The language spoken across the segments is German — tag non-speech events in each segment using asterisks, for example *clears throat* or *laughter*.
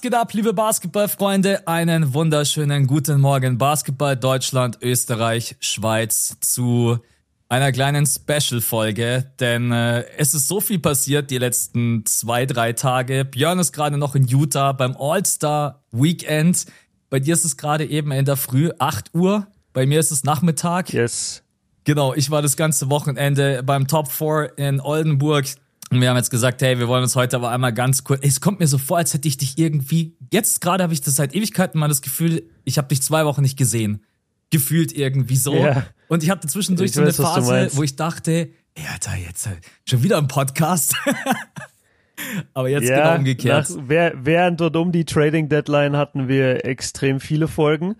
Was geht ab, liebe Basketballfreunde? Einen wunderschönen guten Morgen. Basketball Deutschland, Österreich, Schweiz zu einer kleinen Special-Folge, denn äh, es ist so viel passiert die letzten zwei, drei Tage. Björn ist gerade noch in Utah beim All-Star-Weekend. Bei dir ist es gerade eben in der Früh, 8 Uhr. Bei mir ist es Nachmittag. Yes. Genau, ich war das ganze Wochenende beim Top 4 in Oldenburg. Und wir haben jetzt gesagt, hey, wir wollen uns heute aber einmal ganz kurz. Es kommt mir so vor, als hätte ich dich irgendwie. Jetzt gerade habe ich das seit Ewigkeiten mal das Gefühl, ich habe dich zwei Wochen nicht gesehen. Gefühlt irgendwie so. Ja. Und ich hatte zwischendurch ich so eine weiß, Phase, wo ich dachte, ey, Alter, jetzt äh, schon wieder ein Podcast. *laughs* aber jetzt ja, genau umgekehrt. Nach, während und um die Trading Deadline hatten wir extrem viele Folgen.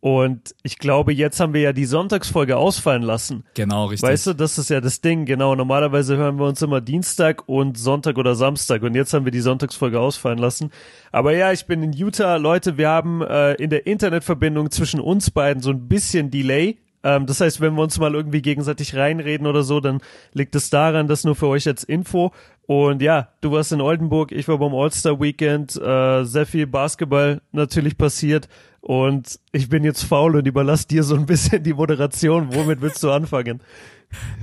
Und ich glaube, jetzt haben wir ja die Sonntagsfolge ausfallen lassen. Genau, richtig. Weißt du, das ist ja das Ding. Genau, normalerweise hören wir uns immer Dienstag und Sonntag oder Samstag. Und jetzt haben wir die Sonntagsfolge ausfallen lassen. Aber ja, ich bin in Utah. Leute, wir haben äh, in der Internetverbindung zwischen uns beiden so ein bisschen Delay. Ähm, das heißt, wenn wir uns mal irgendwie gegenseitig reinreden oder so, dann liegt es daran, das nur für euch als Info. Und ja, du warst in Oldenburg, ich war beim All-Star Weekend, äh, sehr viel Basketball natürlich passiert. Und ich bin jetzt faul und überlasse dir so ein bisschen die Moderation. Womit willst du anfangen?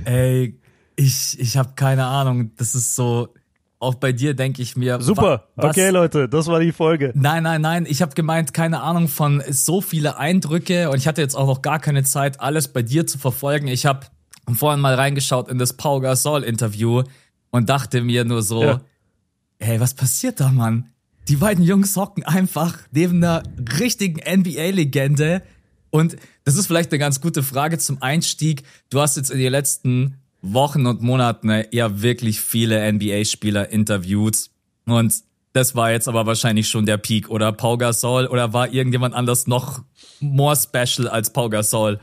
Ey, ich, ich habe keine Ahnung. Das ist so, auch bei dir denke ich mir. Super, was, okay Leute, das war die Folge. Nein, nein, nein, ich habe gemeint, keine Ahnung von so viele Eindrücke und ich hatte jetzt auch noch gar keine Zeit, alles bei dir zu verfolgen. Ich habe vorhin mal reingeschaut in das Pau Gasol Interview und dachte mir nur so, ja. hey, was passiert da, Mann? Die beiden Jungs hocken einfach neben einer richtigen NBA-Legende. Und das ist vielleicht eine ganz gute Frage zum Einstieg. Du hast jetzt in den letzten Wochen und Monaten ja wirklich viele NBA-Spieler interviewt. Und das war jetzt aber wahrscheinlich schon der Peak. Oder Pau Gasol oder war irgendjemand anders noch more special als Pau Gasol?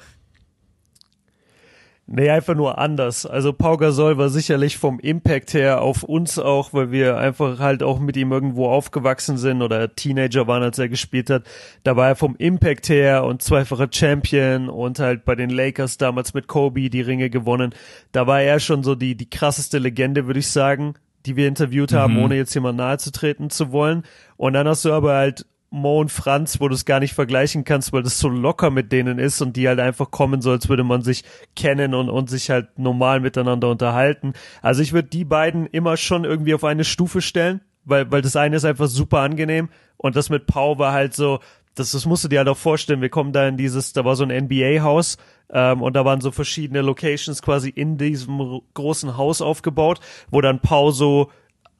Nee, einfach nur anders. Also Pau Gasol war sicherlich vom Impact her auf uns auch, weil wir einfach halt auch mit ihm irgendwo aufgewachsen sind oder Teenager waren, als er gespielt hat. Da war er vom Impact her und zweifacher Champion und halt bei den Lakers damals mit Kobe die Ringe gewonnen. Da war er schon so die, die krasseste Legende, würde ich sagen, die wir interviewt haben, mhm. ohne jetzt jemand nahe zu treten zu wollen. Und dann hast du aber halt Mo und Franz, wo du es gar nicht vergleichen kannst, weil das so locker mit denen ist und die halt einfach kommen so, als würde man sich kennen und, und sich halt normal miteinander unterhalten. Also ich würde die beiden immer schon irgendwie auf eine Stufe stellen, weil, weil das eine ist einfach super angenehm und das mit Pau war halt so, das, das musst du dir halt auch vorstellen, wir kommen da in dieses, da war so ein NBA-Haus ähm, und da waren so verschiedene Locations quasi in diesem großen Haus aufgebaut, wo dann Pau so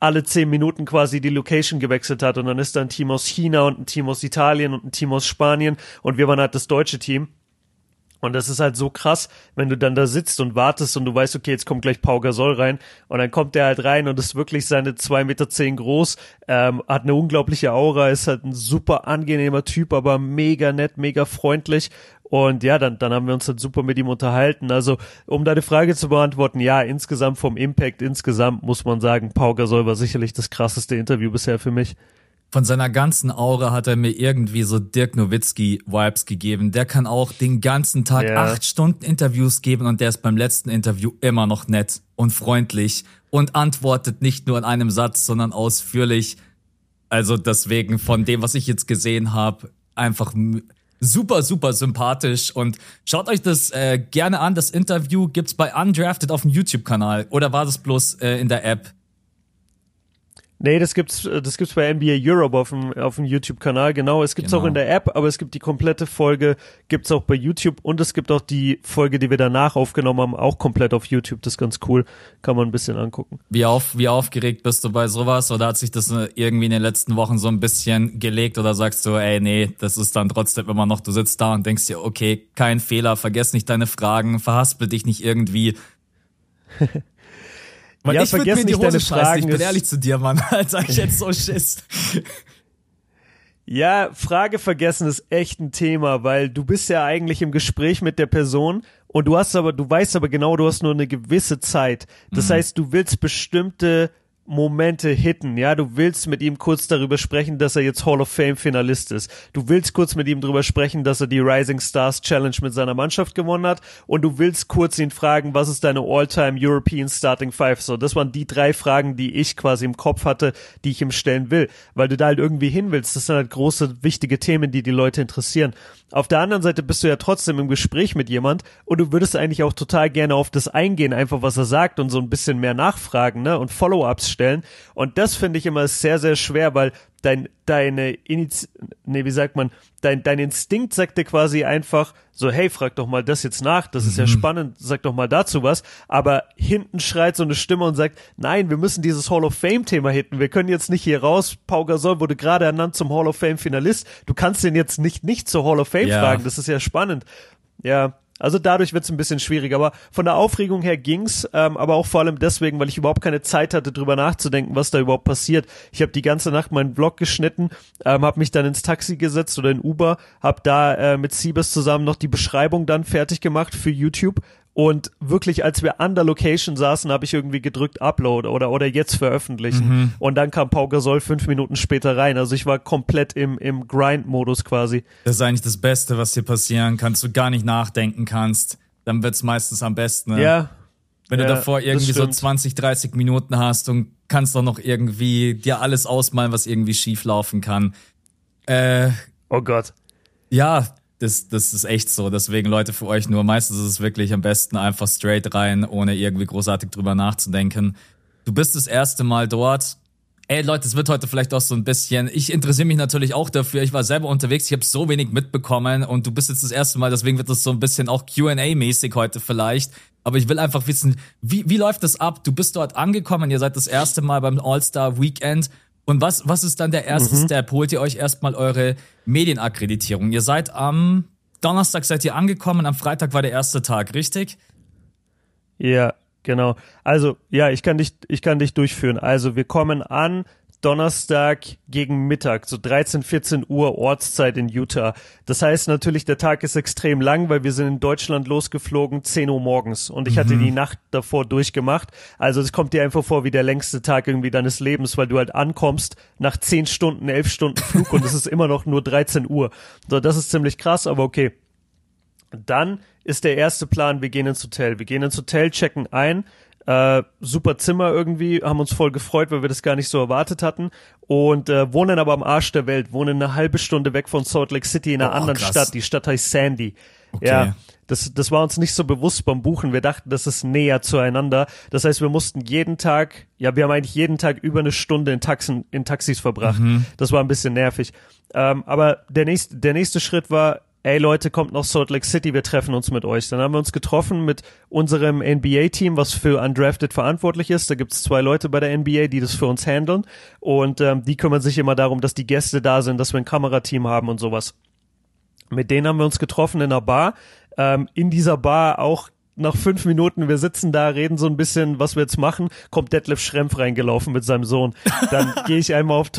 alle zehn Minuten quasi die Location gewechselt hat. Und dann ist da ein Team aus China und ein Team aus Italien und ein Team aus Spanien. Und wir waren halt das deutsche Team. Und das ist halt so krass, wenn du dann da sitzt und wartest und du weißt, okay, jetzt kommt gleich Pau Gasol rein. Und dann kommt der halt rein und ist wirklich seine zwei Meter zehn groß, ähm, hat eine unglaubliche Aura, ist halt ein super angenehmer Typ, aber mega nett, mega freundlich und ja, dann, dann haben wir uns halt super mit ihm unterhalten. Also, um deine Frage zu beantworten, ja, insgesamt vom Impact, insgesamt muss man sagen, Pau Gasol war sicherlich das krasseste Interview bisher für mich. Von seiner ganzen Aura hat er mir irgendwie so Dirk Nowitzki-Vibes gegeben. Der kann auch den ganzen Tag ja. acht Stunden Interviews geben und der ist beim letzten Interview immer noch nett und freundlich und antwortet nicht nur in einem Satz, sondern ausführlich. Also deswegen von dem, was ich jetzt gesehen habe, einfach super, super sympathisch und schaut euch das äh, gerne an. Das Interview gibt's bei Undrafted auf dem YouTube-Kanal oder war das bloß äh, in der App? Nee, das gibt's, das gibt's bei NBA Europe auf dem, auf dem YouTube-Kanal, genau. Es gibt's genau. auch in der App, aber es gibt die komplette Folge, gibt's auch bei YouTube und es gibt auch die Folge, die wir danach aufgenommen haben, auch komplett auf YouTube. Das ist ganz cool. Kann man ein bisschen angucken. Wie auf, wie aufgeregt bist du bei sowas? Oder hat sich das äh, irgendwie in den letzten Wochen so ein bisschen gelegt oder sagst du, ey, nee, das ist dann trotzdem immer noch, du sitzt da und denkst dir, okay, kein Fehler, vergess nicht deine Fragen, verhaspel dich nicht irgendwie. *laughs* Weil ja, ich vergess mir nicht deine Fragen. Ich bin ehrlich zu dir, Mann. *laughs* Alter, ich jetzt so Schiss. Ja, Frage vergessen ist echt ein Thema, weil du bist ja eigentlich im Gespräch mit der Person und du hast aber, du weißt aber genau, du hast nur eine gewisse Zeit. Das mhm. heißt, du willst bestimmte Momente hitten, ja, du willst mit ihm kurz darüber sprechen, dass er jetzt Hall of Fame Finalist ist. Du willst kurz mit ihm darüber sprechen, dass er die Rising Stars Challenge mit seiner Mannschaft gewonnen hat und du willst kurz ihn fragen, was ist deine All-Time European Starting Five? So, das waren die drei Fragen, die ich quasi im Kopf hatte, die ich ihm stellen will, weil du da halt irgendwie hin willst. Das sind halt große, wichtige Themen, die die Leute interessieren. Auf der anderen Seite bist du ja trotzdem im Gespräch mit jemand und du würdest eigentlich auch total gerne auf das eingehen, einfach was er sagt und so ein bisschen mehr nachfragen, ne, und Follow-ups stellen. Und das finde ich immer sehr, sehr schwer, weil dein, deine Iniz nee, wie sagt man, dein, dein Instinkt sagt dir quasi einfach so, hey, frag doch mal das jetzt nach, das ist ja mhm. spannend, sag doch mal dazu was. Aber hinten schreit so eine Stimme und sagt, nein, wir müssen dieses Hall of Fame Thema hitten. Wir können jetzt nicht hier raus. Pau Gasol wurde gerade ernannt zum Hall of Fame Finalist. Du kannst den jetzt nicht, nicht zur Hall of Fame ja. fragen. Das ist ja spannend. Ja, also dadurch wird es ein bisschen schwieriger. Aber von der Aufregung her ging's, ähm, aber auch vor allem deswegen, weil ich überhaupt keine Zeit hatte, drüber nachzudenken, was da überhaupt passiert. Ich habe die ganze Nacht meinen Vlog geschnitten, ähm, habe mich dann ins Taxi gesetzt oder in Uber, habe da äh, mit Siebes zusammen noch die Beschreibung dann fertig gemacht für YouTube und wirklich, als wir an der Location saßen, habe ich irgendwie gedrückt Upload oder, oder jetzt veröffentlichen. Mhm. Und dann kam Pau Gasol fünf Minuten später rein. Also ich war komplett im, im Grind-Modus quasi. Das ist eigentlich das Beste, was dir passieren kann. Du gar nicht nachdenken kannst. Dann wird's meistens am besten. Ne? Ja. Wenn ja, du davor irgendwie so 20, 30 Minuten hast und kannst doch noch irgendwie dir alles ausmalen, was irgendwie schief laufen kann. Äh, oh Gott. Ja, das, das ist echt so. Deswegen, Leute, für euch nur, meistens ist es wirklich am besten einfach straight rein, ohne irgendwie großartig drüber nachzudenken. Du bist das erste Mal dort. Ey Leute, es wird heute vielleicht auch so ein bisschen. Ich interessiere mich natürlich auch dafür. Ich war selber unterwegs, ich habe so wenig mitbekommen und du bist jetzt das erste Mal, deswegen wird das so ein bisschen auch QA-mäßig heute vielleicht. Aber ich will einfach wissen, wie, wie läuft das ab? Du bist dort angekommen, ihr seid das erste Mal beim All-Star Weekend und was, was ist dann der erste mhm. Step? Holt ihr euch erstmal eure Medienakkreditierung? Ihr seid am Donnerstag seid ihr angekommen, am Freitag war der erste Tag, richtig? Ja, genau. Also, ja, ich kann dich, ich kann dich durchführen. Also, wir kommen an, Donnerstag gegen Mittag, so 13, 14 Uhr Ortszeit in Utah. Das heißt natürlich, der Tag ist extrem lang, weil wir sind in Deutschland losgeflogen, 10 Uhr morgens. Und ich mhm. hatte die Nacht davor durchgemacht. Also es kommt dir einfach vor wie der längste Tag irgendwie deines Lebens, weil du halt ankommst nach 10 Stunden, 11 Stunden Flug und es ist immer noch nur 13 Uhr. So, das ist ziemlich krass, aber okay. Dann ist der erste Plan, wir gehen ins Hotel. Wir gehen ins Hotel, checken ein, äh, super Zimmer irgendwie, haben uns voll gefreut, weil wir das gar nicht so erwartet hatten und äh, wohnen aber am Arsch der Welt, wohnen eine halbe Stunde weg von Salt Lake City in einer oh, anderen krass. Stadt. Die Stadt heißt Sandy. Okay. Ja, das, das war uns nicht so bewusst beim Buchen. Wir dachten, das ist näher zueinander. Das heißt, wir mussten jeden Tag, ja, wir haben eigentlich jeden Tag über eine Stunde in, Taxen, in Taxis verbracht. Mhm. Das war ein bisschen nervig. Ähm, aber der nächste, der nächste Schritt war, ey Leute, kommt nach Salt Lake City, wir treffen uns mit euch. Dann haben wir uns getroffen mit unserem NBA-Team, was für Undrafted verantwortlich ist. Da gibt es zwei Leute bei der NBA, die das für uns handeln. Und ähm, die kümmern sich immer darum, dass die Gäste da sind, dass wir ein Kamerateam haben und sowas. Mit denen haben wir uns getroffen in einer Bar. Ähm, in dieser Bar auch nach fünf Minuten, wir sitzen da, reden so ein bisschen, was wir jetzt machen, kommt Detlef Schrempf reingelaufen mit seinem Sohn. Dann *laughs* gehe ich einmal auf,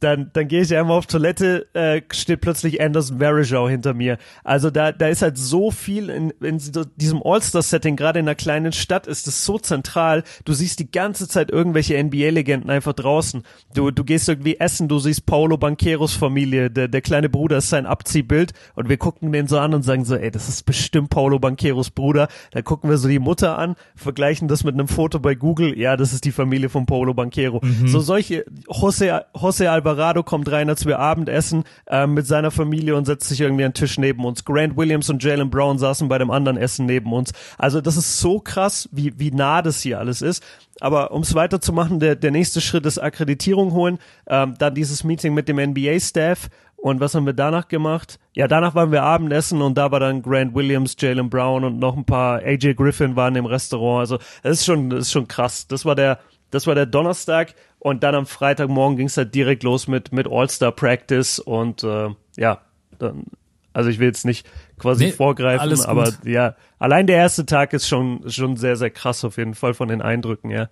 dann, dann gehe ich einmal auf Toilette, äh, steht plötzlich Anderson Varejao hinter mir. Also da, da ist halt so viel in, in diesem All-Star-Setting, gerade in einer kleinen Stadt ist es so zentral. Du siehst die ganze Zeit irgendwelche NBA-Legenden einfach draußen. Du, du gehst irgendwie essen, du siehst Paulo Banqueros Familie, der, der kleine Bruder ist sein Abziehbild und wir gucken den so an und sagen so, ey, das ist bestimmt Paulo Banqueros Bruder. Dann gucken wir so die Mutter an, vergleichen das mit einem Foto bei Google, ja, das ist die Familie von Paulo Banquero. Mhm. So solche, Jose, Jose Alba Alvarado kommt rein, als wir Abendessen äh, mit seiner Familie und setzt sich irgendwie an den Tisch neben uns. Grant Williams und Jalen Brown saßen bei dem anderen Essen neben uns. Also das ist so krass, wie, wie nah das hier alles ist. Aber um es weiterzumachen, der, der nächste Schritt ist Akkreditierung holen, ähm, dann dieses Meeting mit dem NBA-Staff und was haben wir danach gemacht? Ja, danach waren wir Abendessen und da war dann Grant Williams, Jalen Brown und noch ein paar AJ Griffin waren im Restaurant. Also das ist schon, das ist schon krass. Das war der, das war der Donnerstag und dann am Freitagmorgen ging es halt direkt los mit, mit All-Star Practice und äh, ja, dann, also ich will jetzt nicht quasi nee, vorgreifen, aber ja, allein der erste Tag ist schon, schon sehr, sehr krass auf jeden Fall von den Eindrücken, ja.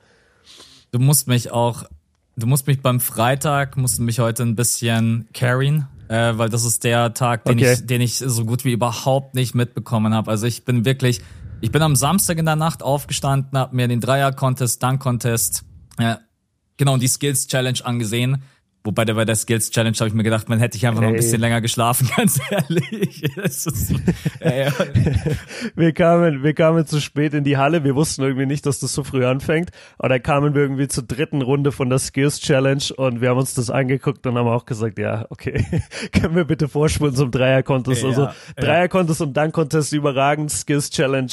Du musst mich auch, du musst mich beim Freitag, musst du mich heute ein bisschen carryen, äh, weil das ist der Tag, den, okay. ich, den ich so gut wie überhaupt nicht mitbekommen habe. Also ich bin wirklich, ich bin am Samstag in der Nacht aufgestanden, habe mir den Dreier-Contest, Dunk-Contest, äh, genau, die Skills Challenge angesehen. Wobei bei der Skills Challenge habe ich mir gedacht, man hätte ich einfach hey. noch ein bisschen länger geschlafen, *laughs* ganz ehrlich. Ist, äh, *laughs* wir kamen, wir kamen zu spät in die Halle. Wir wussten irgendwie nicht, dass das so früh anfängt. Und dann kamen wir irgendwie zur dritten Runde von der Skills Challenge und wir haben uns das angeguckt und haben auch gesagt, ja, okay, *laughs* können wir bitte vorspulen zum Dreier-Contest. Ja, also Dreier-Contest und dann Contest überragend, Skills Challenge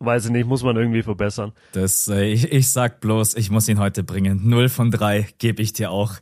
weiß ich nicht, muss man irgendwie verbessern. Das, äh, ich, ich sag bloß, ich muss ihn heute bringen. Null von drei gebe ich dir auch.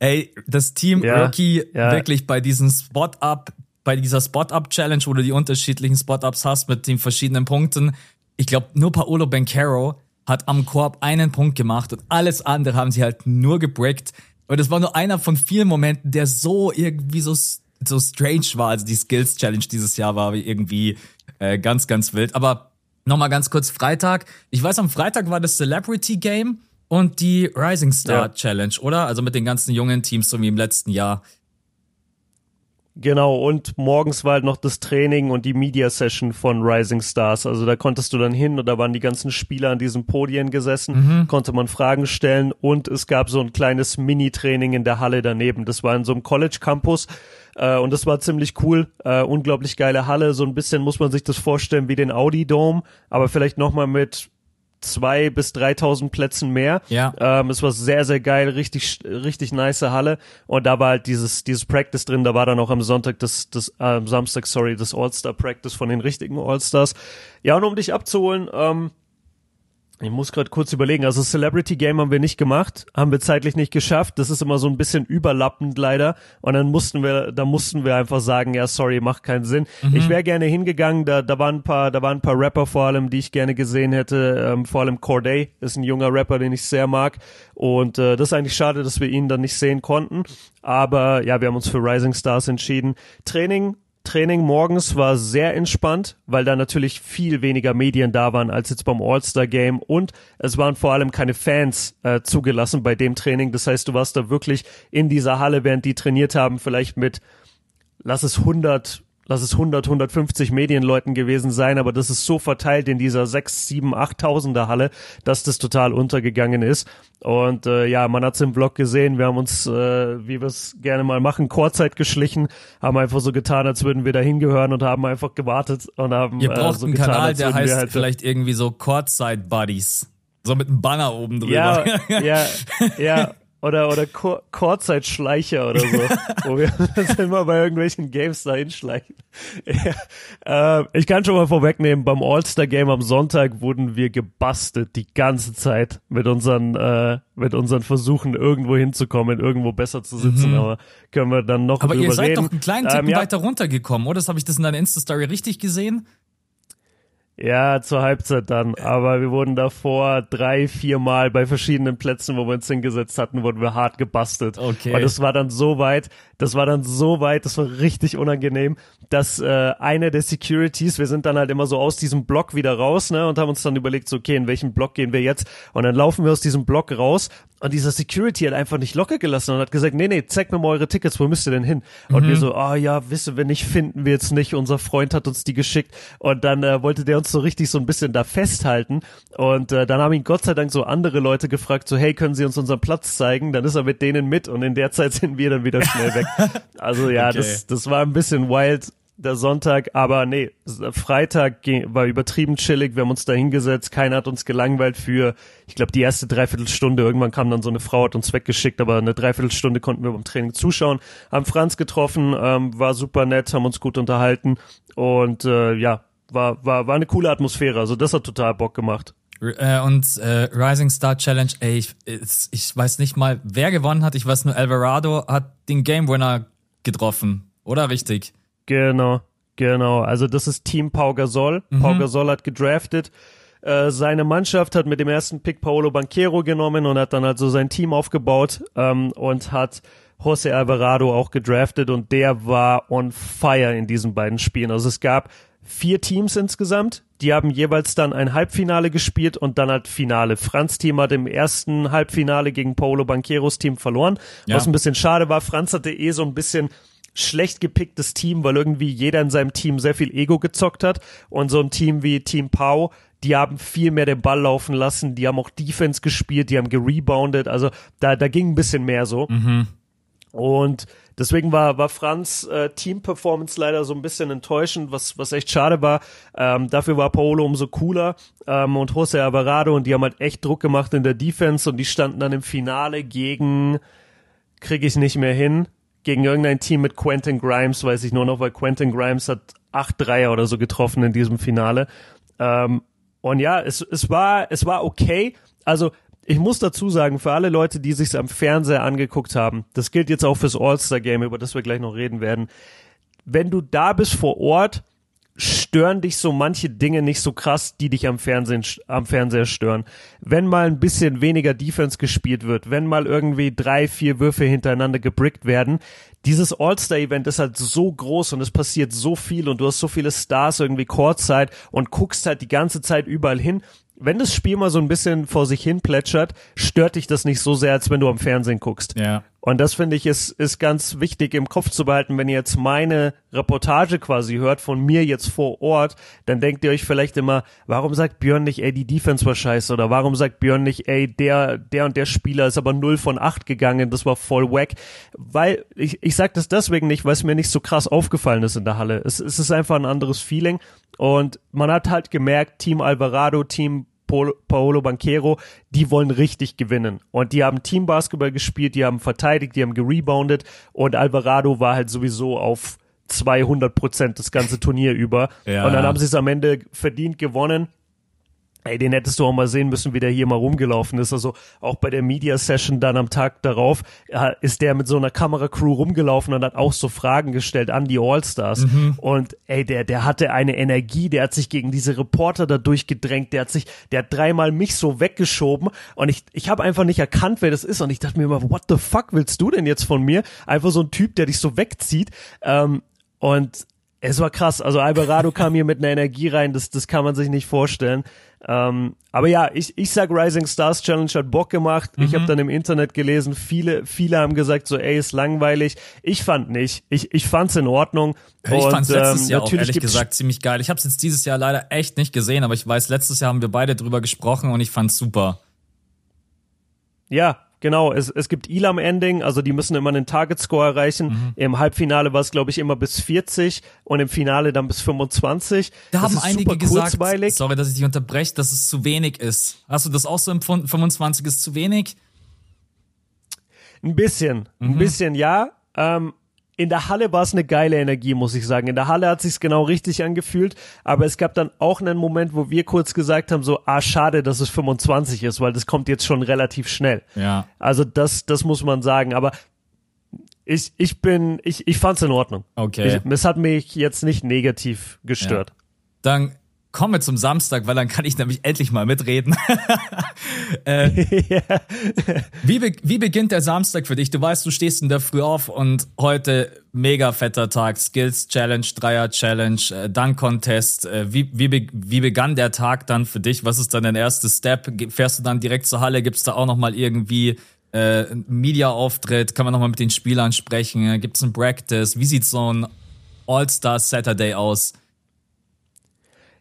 Ey, das Team ja, Rookie ja. wirklich bei diesem Spot-Up, bei dieser Spot-Up-Challenge, wo du die unterschiedlichen Spot-Ups hast mit den verschiedenen Punkten. Ich glaube, nur Paolo Bencaro hat am Korb einen Punkt gemacht und alles andere haben sie halt nur gebrickt. Und das war nur einer von vielen Momenten, der so irgendwie so, so strange war. Also die Skills Challenge dieses Jahr war irgendwie äh, ganz, ganz wild. Aber nochmal ganz kurz Freitag. Ich weiß, am Freitag war das Celebrity Game und die Rising Star ja. Challenge, oder? Also mit den ganzen jungen Teams, so wie im letzten Jahr. Genau, und morgens war halt noch das Training und die Media Session von Rising Stars. Also da konntest du dann hin und da waren die ganzen Spieler an diesen Podien gesessen, mhm. konnte man Fragen stellen und es gab so ein kleines Mini-Training in der Halle daneben. Das war in so einem College-Campus äh, und das war ziemlich cool. Äh, unglaublich geile Halle. So ein bisschen muss man sich das vorstellen wie den Audi Dome, aber vielleicht nochmal mit zwei bis 3.000 Plätzen mehr. Ja. Ähm, es war sehr, sehr geil, richtig, richtig nice Halle. Und da war halt dieses, dieses Practice drin. Da war dann auch am Sonntag das, das, äh, Samstag, sorry, das All-Star Practice von den richtigen All-Stars. Ja, und um dich abzuholen, ähm, ich muss gerade kurz überlegen. Also Celebrity Game haben wir nicht gemacht, haben wir zeitlich nicht geschafft. Das ist immer so ein bisschen überlappend leider. Und dann mussten wir, da mussten wir einfach sagen, ja sorry, macht keinen Sinn. Mhm. Ich wäre gerne hingegangen. Da, da waren ein paar, da waren ein paar Rapper vor allem, die ich gerne gesehen hätte. Ähm, vor allem Corday ist ein junger Rapper, den ich sehr mag. Und äh, das ist eigentlich schade, dass wir ihn dann nicht sehen konnten. Aber ja, wir haben uns für Rising Stars entschieden. Training Training morgens war sehr entspannt, weil da natürlich viel weniger Medien da waren als jetzt beim All-Star-Game und es waren vor allem keine Fans äh, zugelassen bei dem Training. Das heißt, du warst da wirklich in dieser Halle, während die trainiert haben, vielleicht mit, lass es 100 lass es 100, 150 Medienleuten gewesen sein, aber das ist so verteilt in dieser 6, 7, 8000er Halle, dass das total untergegangen ist. Und äh, ja, man hat's im Vlog gesehen, wir haben uns, äh, wie wir es gerne mal machen, Chorzeit geschlichen, haben einfach so getan, als würden wir da hingehören und haben einfach gewartet und haben Ihr braucht äh, so einen getan, Kanal, der heißt halt vielleicht irgendwie so Courtside Buddies. So mit einem Banner oben drüber. Ja, *laughs* ja, ja. Oder, oder Kurzzeitschleicher oder so, wo wir *laughs* uns immer bei irgendwelchen Games da hinschleichen. ja, äh, ich kann schon mal vorwegnehmen, beim All-Star-Game am Sonntag wurden wir gebastelt die ganze Zeit mit unseren, äh, mit unseren Versuchen, irgendwo hinzukommen, irgendwo besser zu sitzen, mhm. aber können wir dann noch Aber ihr seid reden. doch einen kleinen Ticken ähm, ja. weiter runtergekommen, oder? Das habe ich das in deiner Insta-Story richtig gesehen? Ja, zur Halbzeit dann. Aber wir wurden davor drei, vier Mal bei verschiedenen Plätzen, wo wir uns hingesetzt hatten, wurden wir hart gebastelt. Okay. Und das war dann so weit, das war dann so weit, das war richtig unangenehm, dass äh, einer der Securities, wir sind dann halt immer so aus diesem Block wieder raus, ne, und haben uns dann überlegt, so, okay, in welchen Block gehen wir jetzt? Und dann laufen wir aus diesem Block raus und dieser Security hat einfach nicht locker gelassen und hat gesagt, nee, nee, zeig mir mal eure Tickets, wo müsst ihr denn hin? Mhm. Und wir so, ah oh, ja, wissen wir nicht, finden wir jetzt nicht, unser Freund hat uns die geschickt und dann äh, wollte der uns so richtig so ein bisschen da festhalten und äh, dann haben ihn Gott sei Dank so andere Leute gefragt, so, hey, können Sie uns unseren Platz zeigen? Dann ist er mit denen mit und in der Zeit *laughs* sind wir dann wieder schnell weg. *laughs* Also ja, okay. das, das war ein bisschen wild, der Sonntag, aber nee, Freitag war übertrieben chillig, wir haben uns da hingesetzt, keiner hat uns gelangweilt für, ich glaube, die erste Dreiviertelstunde, irgendwann kam dann so eine Frau, hat uns weggeschickt, aber eine Dreiviertelstunde konnten wir beim Training zuschauen, haben Franz getroffen, ähm, war super nett, haben uns gut unterhalten und äh, ja, war, war, war eine coole Atmosphäre, also das hat total Bock gemacht. Äh, und äh, Rising Star Challenge, ey, ich, ich weiß nicht mal, wer gewonnen hat. Ich weiß nur, Alvarado hat den Game Winner getroffen, oder richtig? Genau, genau. Also das ist Team Pau Gasol. Mhm. Pau Gasol hat gedraftet. Äh, seine Mannschaft hat mit dem ersten Pick Paolo Banquero genommen und hat dann also sein Team aufgebaut ähm, und hat Jose Alvarado auch gedraftet und der war on fire in diesen beiden Spielen. Also es gab vier Teams insgesamt. Die haben jeweils dann ein Halbfinale gespielt und dann halt Finale. Franz Team hat im ersten Halbfinale gegen Paolo Banqueros Team verloren, ja. was ein bisschen schade war. Franz hatte eh so ein bisschen schlecht gepicktes Team, weil irgendwie jeder in seinem Team sehr viel Ego gezockt hat und so ein Team wie Team Pau die haben viel mehr den Ball laufen lassen, die haben auch Defense gespielt, die haben gerebounded, also da, da ging ein bisschen mehr so. Mhm. Und deswegen war, war Franz äh, Team-Performance leider so ein bisschen enttäuschend, was, was echt schade war. Ähm, dafür war Paolo umso cooler ähm, und Jose Alvarado und die haben halt echt Druck gemacht in der Defense und die standen dann im Finale gegen, kriege ich nicht mehr hin, gegen irgendein Team mit Quentin Grimes, weiß ich nur noch, weil Quentin Grimes hat acht Dreier oder so getroffen in diesem Finale. Ähm, und ja, es, es war, es war okay. Also, ich muss dazu sagen, für alle Leute, die sich am Fernseher angeguckt haben, das gilt jetzt auch fürs All-Star-Game, über das wir gleich noch reden werden. Wenn du da bist vor Ort, stören dich so manche Dinge nicht so krass, die dich am Fernsehen, am Fernseher stören. Wenn mal ein bisschen weniger Defense gespielt wird, wenn mal irgendwie drei, vier Würfe hintereinander gebrickt werden, dieses All-Star-Event ist halt so groß und es passiert so viel und du hast so viele Stars irgendwie Courtside und guckst halt die ganze Zeit überall hin wenn das Spiel mal so ein bisschen vor sich hin plätschert, stört dich das nicht so sehr, als wenn du am Fernsehen guckst. Ja. Und das finde ich ist, ist ganz wichtig im Kopf zu behalten, wenn ihr jetzt meine Reportage quasi hört von mir jetzt vor Ort, dann denkt ihr euch vielleicht immer, warum sagt Björn nicht, ey, die Defense war scheiße oder warum sagt Björn nicht, ey, der, der und der Spieler ist aber 0 von 8 gegangen, das war voll wack. Weil, ich, ich sag das deswegen nicht, weil es mir nicht so krass aufgefallen ist in der Halle. Es, es ist einfach ein anderes Feeling und man hat halt gemerkt, Team Alvarado, Team Paolo Banquero, die wollen richtig gewinnen. Und die haben Teambasketball gespielt, die haben verteidigt, die haben gereboundet und Alvarado war halt sowieso auf 200 Prozent das ganze Turnier über. Ja. Und dann haben sie es am Ende verdient gewonnen. Ey, den hättest du auch mal sehen müssen, wie der hier mal rumgelaufen ist. Also auch bei der Media Session dann am Tag darauf äh, ist der mit so einer Kameracrew rumgelaufen und hat auch so Fragen gestellt an die All-Stars. Mhm. Und ey, der, der hatte eine Energie, der hat sich gegen diese Reporter da durchgedrängt, der hat sich, der hat dreimal mich so weggeschoben und ich, ich habe einfach nicht erkannt, wer das ist. Und ich dachte mir immer, what the fuck willst du denn jetzt von mir? Einfach so ein Typ, der dich so wegzieht. Ähm, und es war krass. Also Alvarado kam hier mit einer Energie rein, das, das kann man sich nicht vorstellen. Ähm, aber ja, ich, ich sag Rising Stars Challenge hat Bock gemacht. Mhm. Ich habe dann im Internet gelesen, viele, viele haben gesagt, so ey, ist langweilig. Ich fand nicht. Ich, ich fand's in Ordnung. Ich und, fand's letztes ähm, Jahr auch ehrlich gesagt ziemlich geil. Ich habe es jetzt dieses Jahr leider echt nicht gesehen, aber ich weiß, letztes Jahr haben wir beide drüber gesprochen und ich fand's super. Ja, Genau, es, es gibt Elam-Ending, also die müssen immer einen Target-Score erreichen. Mhm. Im Halbfinale war es, glaube ich, immer bis 40 und im Finale dann bis 25. Da das haben einige gesagt, sorry, dass ich dich unterbreche, dass es zu wenig ist. Hast du das auch so empfunden? 25 ist zu wenig? Ein bisschen, mhm. ein bisschen ja. Ähm, in der Halle war es eine geile Energie, muss ich sagen. In der Halle hat sich's genau richtig angefühlt, aber es gab dann auch einen Moment, wo wir kurz gesagt haben, so, ah, schade, dass es 25 ist, weil das kommt jetzt schon relativ schnell. Ja. Also das, das muss man sagen, aber ich, ich bin, ich, ich fand's in Ordnung. Okay. Ich, es hat mich jetzt nicht negativ gestört. Ja. Dann Kommen wir zum Samstag, weil dann kann ich nämlich endlich mal mitreden. *laughs* äh, *laughs* wie, be wie beginnt der Samstag für dich? Du weißt, du stehst in der Früh auf und heute mega fetter Tag. Skills Challenge, Dreier Challenge, äh, Dunk Contest. Äh, wie, wie, be wie begann der Tag dann für dich? Was ist dann dein erster Step? Fährst du dann direkt zur Halle? Gibt's da auch nochmal irgendwie äh, Media-Auftritt? Kann man nochmal mit den Spielern sprechen? Gibt's ein Practice? Wie sieht so ein All-Star Saturday aus?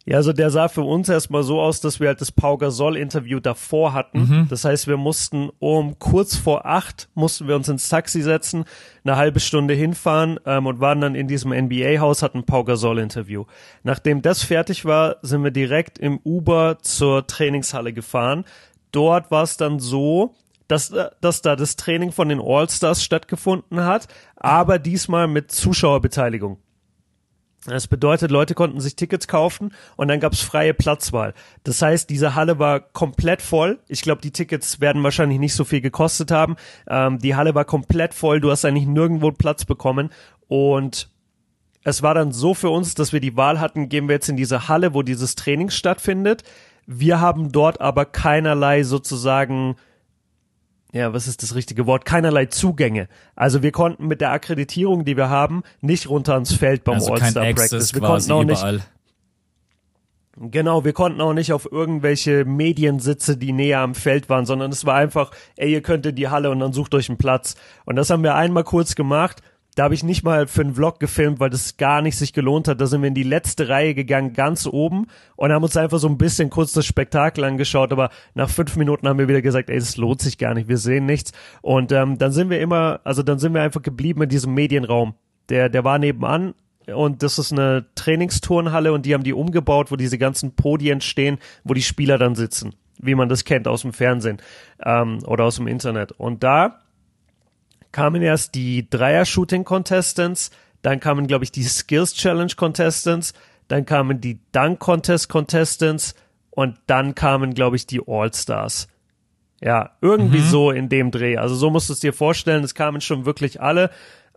Ja, also der sah für uns erstmal so aus, dass wir halt das Pau Gasol-Interview davor hatten. Mhm. Das heißt, wir mussten um kurz vor acht mussten wir uns ins Taxi setzen, eine halbe Stunde hinfahren ähm, und waren dann in diesem NBA-Haus, hatten Pau Gasol-Interview. Nachdem das fertig war, sind wir direkt im Uber zur Trainingshalle gefahren. Dort war es dann so, dass, äh, dass da das Training von den All-Stars stattgefunden hat, aber diesmal mit Zuschauerbeteiligung. Das bedeutet, Leute konnten sich Tickets kaufen und dann gab's freie Platzwahl. Das heißt, diese Halle war komplett voll. Ich glaube, die Tickets werden wahrscheinlich nicht so viel gekostet haben. Ähm, die Halle war komplett voll. Du hast eigentlich nirgendwo Platz bekommen. Und es war dann so für uns, dass wir die Wahl hatten, gehen wir jetzt in diese Halle, wo dieses Training stattfindet. Wir haben dort aber keinerlei sozusagen ja, was ist das richtige Wort? Keinerlei Zugänge. Also wir konnten mit der Akkreditierung, die wir haben, nicht runter ans Feld beim also All-Star Practice. Wir konnten auch überall. nicht. Genau, wir konnten auch nicht auf irgendwelche Mediensitze, die näher am Feld waren, sondern es war einfach, ey, ihr könnt in die Halle und dann sucht euch einen Platz. Und das haben wir einmal kurz gemacht. Da habe ich nicht mal für einen Vlog gefilmt, weil das gar nicht sich gelohnt hat. Da sind wir in die letzte Reihe gegangen, ganz oben und haben uns einfach so ein bisschen kurz das Spektakel angeschaut. Aber nach fünf Minuten haben wir wieder gesagt, ey, das lohnt sich gar nicht, wir sehen nichts. Und ähm, dann sind wir immer, also dann sind wir einfach geblieben in diesem Medienraum. Der, der war nebenan und das ist eine Trainingsturnhalle und die haben die umgebaut, wo diese ganzen Podien stehen, wo die Spieler dann sitzen, wie man das kennt aus dem Fernsehen ähm, oder aus dem Internet. Und da kamen erst die Dreier-Shooting-Contestants, dann kamen, glaube ich, die Skills-Challenge-Contestants, dann kamen die Dunk-Contest-Contestants und dann kamen, glaube ich, die All-Stars. Ja, irgendwie mhm. so in dem Dreh. Also so musst du es dir vorstellen, es kamen schon wirklich alle.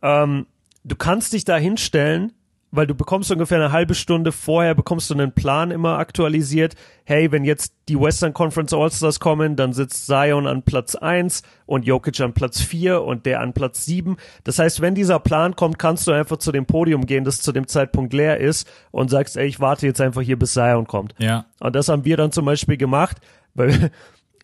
Ähm, du kannst dich da hinstellen weil du bekommst ungefähr eine halbe Stunde vorher, bekommst du einen Plan immer aktualisiert. Hey, wenn jetzt die Western Conference All-Stars kommen, dann sitzt Zion an Platz eins und Jokic an Platz vier und der an Platz sieben. Das heißt, wenn dieser Plan kommt, kannst du einfach zu dem Podium gehen, das zu dem Zeitpunkt leer ist und sagst, ey, ich warte jetzt einfach hier, bis Zion kommt. Ja. Und das haben wir dann zum Beispiel gemacht, weil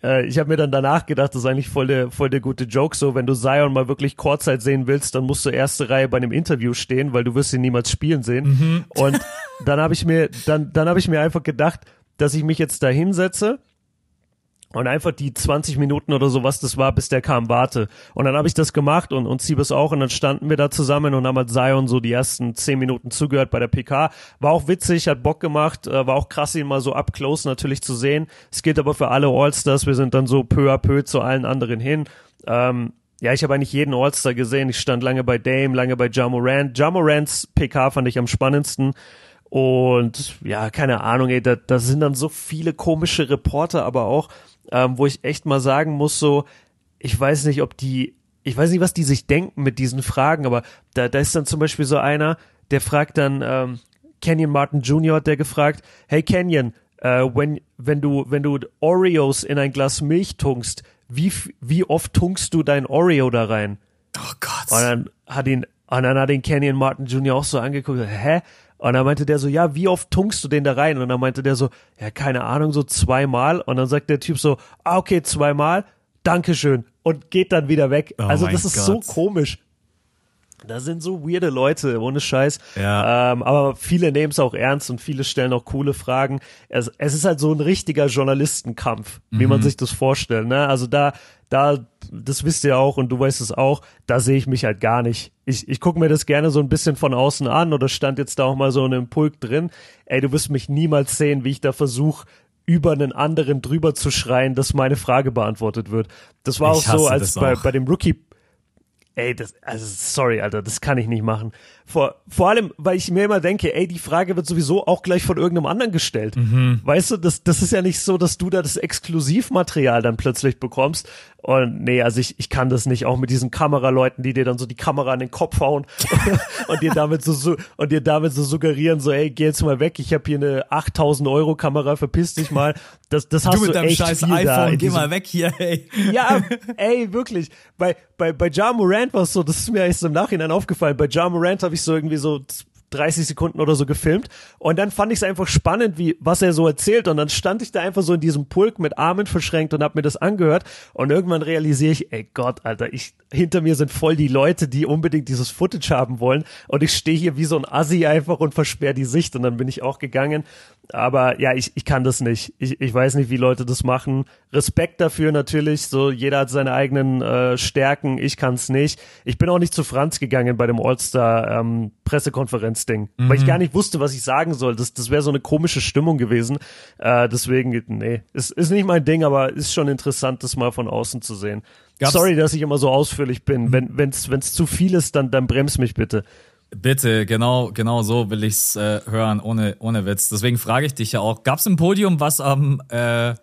äh, ich habe mir dann danach gedacht, das ist eigentlich voll der, voll der gute Joke. So, wenn du Zion mal wirklich Kurzzeit sehen willst, dann musst du erste Reihe bei einem Interview stehen, weil du wirst ihn niemals spielen sehen. Mhm. Und dann habe ich mir, dann, dann habe ich mir einfach gedacht, dass ich mich jetzt da hinsetze und einfach die 20 Minuten oder so, was das war, bis der kam, warte. Und dann habe ich das gemacht und, und Siebes auch und dann standen wir da zusammen und haben halt Zion so die ersten 10 Minuten zugehört bei der PK. War auch witzig, hat Bock gemacht, äh, war auch krass, ihn mal so up close natürlich zu sehen. Es geht aber für alle Allstars, wir sind dann so peu à peu zu allen anderen hin. Ähm, ja, ich habe eigentlich jeden Allstar gesehen. Ich stand lange bei Dame, lange bei Jamorant. Jamorants PK fand ich am spannendsten. Und ja, keine Ahnung, ey, da, da sind dann so viele komische Reporter, aber auch ähm, wo ich echt mal sagen muss, so, ich weiß nicht, ob die, ich weiß nicht, was die sich denken mit diesen Fragen, aber da, da ist dann zum Beispiel so einer, der fragt dann, ähm, Kenyon Martin Jr. hat der gefragt, hey Kenyon, äh, wenn, wenn du, wenn du Oreos in ein Glas Milch tunkst, wie, wie oft tunkst du dein Oreo da rein? Oh Gott. Und dann hat ihn, und dann hat ihn Kenyon Martin Jr. auch so angeguckt, hä? Und dann meinte der so, ja, wie oft tunkst du den da rein? Und dann meinte der so, ja, keine Ahnung, so zweimal. Und dann sagt der Typ so, ah, okay, zweimal, Dankeschön. Und geht dann wieder weg. Oh also das ist Gott. so komisch. Da sind so weirde Leute, ohne Scheiß. Ja. Ähm, aber viele nehmen es auch ernst und viele stellen auch coole Fragen. Es, es ist halt so ein richtiger Journalistenkampf, wie mhm. man sich das vorstellt. Ne? Also da, da, das wisst ihr auch und du weißt es auch, da sehe ich mich halt gar nicht. Ich, ich gucke mir das gerne so ein bisschen von außen an oder stand jetzt da auch mal so in einem Pulk drin. Ey, du wirst mich niemals sehen, wie ich da versuche, über einen anderen drüber zu schreien, dass meine Frage beantwortet wird. Das war ich auch so, als bei, auch. bei dem Rookie ey, das, also sorry, Alter, das kann ich nicht machen. Vor, vor allem, weil ich mir immer denke, ey, die Frage wird sowieso auch gleich von irgendeinem anderen gestellt. Mhm. Weißt du, das, das ist ja nicht so, dass du da das Exklusivmaterial dann plötzlich bekommst. Und nee, also ich, ich kann das nicht, auch mit diesen Kameraleuten, die dir dann so die Kamera an den Kopf hauen *laughs* und dir damit so, so und dir damit so suggerieren, so, ey, geh jetzt mal weg, ich habe hier eine 8000 Euro Kamera, verpiss dich mal. Das, das hast du, mit deinem scheiß iPhone, geh mal weg hier, ey. *laughs* Ja, ey, wirklich. Bei, bei, bei Ja Morant war es so, das ist mir erst im Nachhinein aufgefallen, bei Ja Morant habe ich so irgendwie so 30 Sekunden oder so gefilmt und dann fand ich es einfach spannend, wie was er so erzählt und dann stand ich da einfach so in diesem Pulk mit Armen verschränkt und hab mir das angehört und irgendwann realisiere ich, ey Gott, Alter, ich hinter mir sind voll die Leute, die unbedingt dieses Footage haben wollen und ich stehe hier wie so ein Assi einfach und versperre die Sicht und dann bin ich auch gegangen aber ja, ich, ich kann das nicht. Ich, ich weiß nicht, wie Leute das machen. Respekt dafür natürlich. So, jeder hat seine eigenen äh, Stärken. Ich kann es nicht. Ich bin auch nicht zu Franz gegangen bei dem All-Star ähm, Pressekonferenz-Ding, mhm. weil ich mhm. gar nicht wusste, was ich sagen soll. Das, das wäre so eine komische Stimmung gewesen. Äh, deswegen, nee, ist, ist nicht mein Ding, aber ist schon interessant, das mal von außen zu sehen. Gab's Sorry, dass ich immer so ausführlich bin. Mhm. Wenn wenn's wenn's zu viel ist, dann dann bremst mich bitte. Bitte, genau, genau so will ich's äh, hören, ohne, ohne Witz. Deswegen frage ich dich ja auch, gab's ein Podium, was am äh,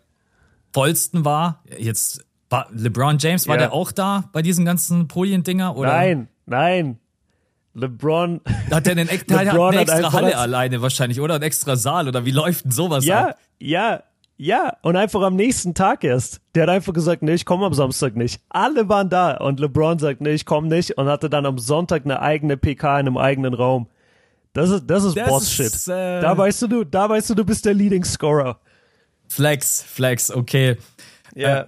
vollsten war? Jetzt war LeBron James, war ja. der auch da bei diesen ganzen Podiendinger? Oder? Nein, nein. LeBron. Hat der einen, *laughs* der hat eine extra Halle alleine wahrscheinlich, oder? Ein extra Saal, oder wie läuft denn sowas ja, ab? Ja, ja, und einfach am nächsten Tag erst. Der hat einfach gesagt, nee, ich komme am Samstag nicht. Alle waren da und LeBron sagt, nee, ich komme nicht und hatte dann am Sonntag eine eigene PK in einem eigenen Raum. Das ist, das ist Boss-Shit. Äh, da weißt du, da weißt du, du bist der Leading Scorer. Flex, Flex, okay. Ja, äh,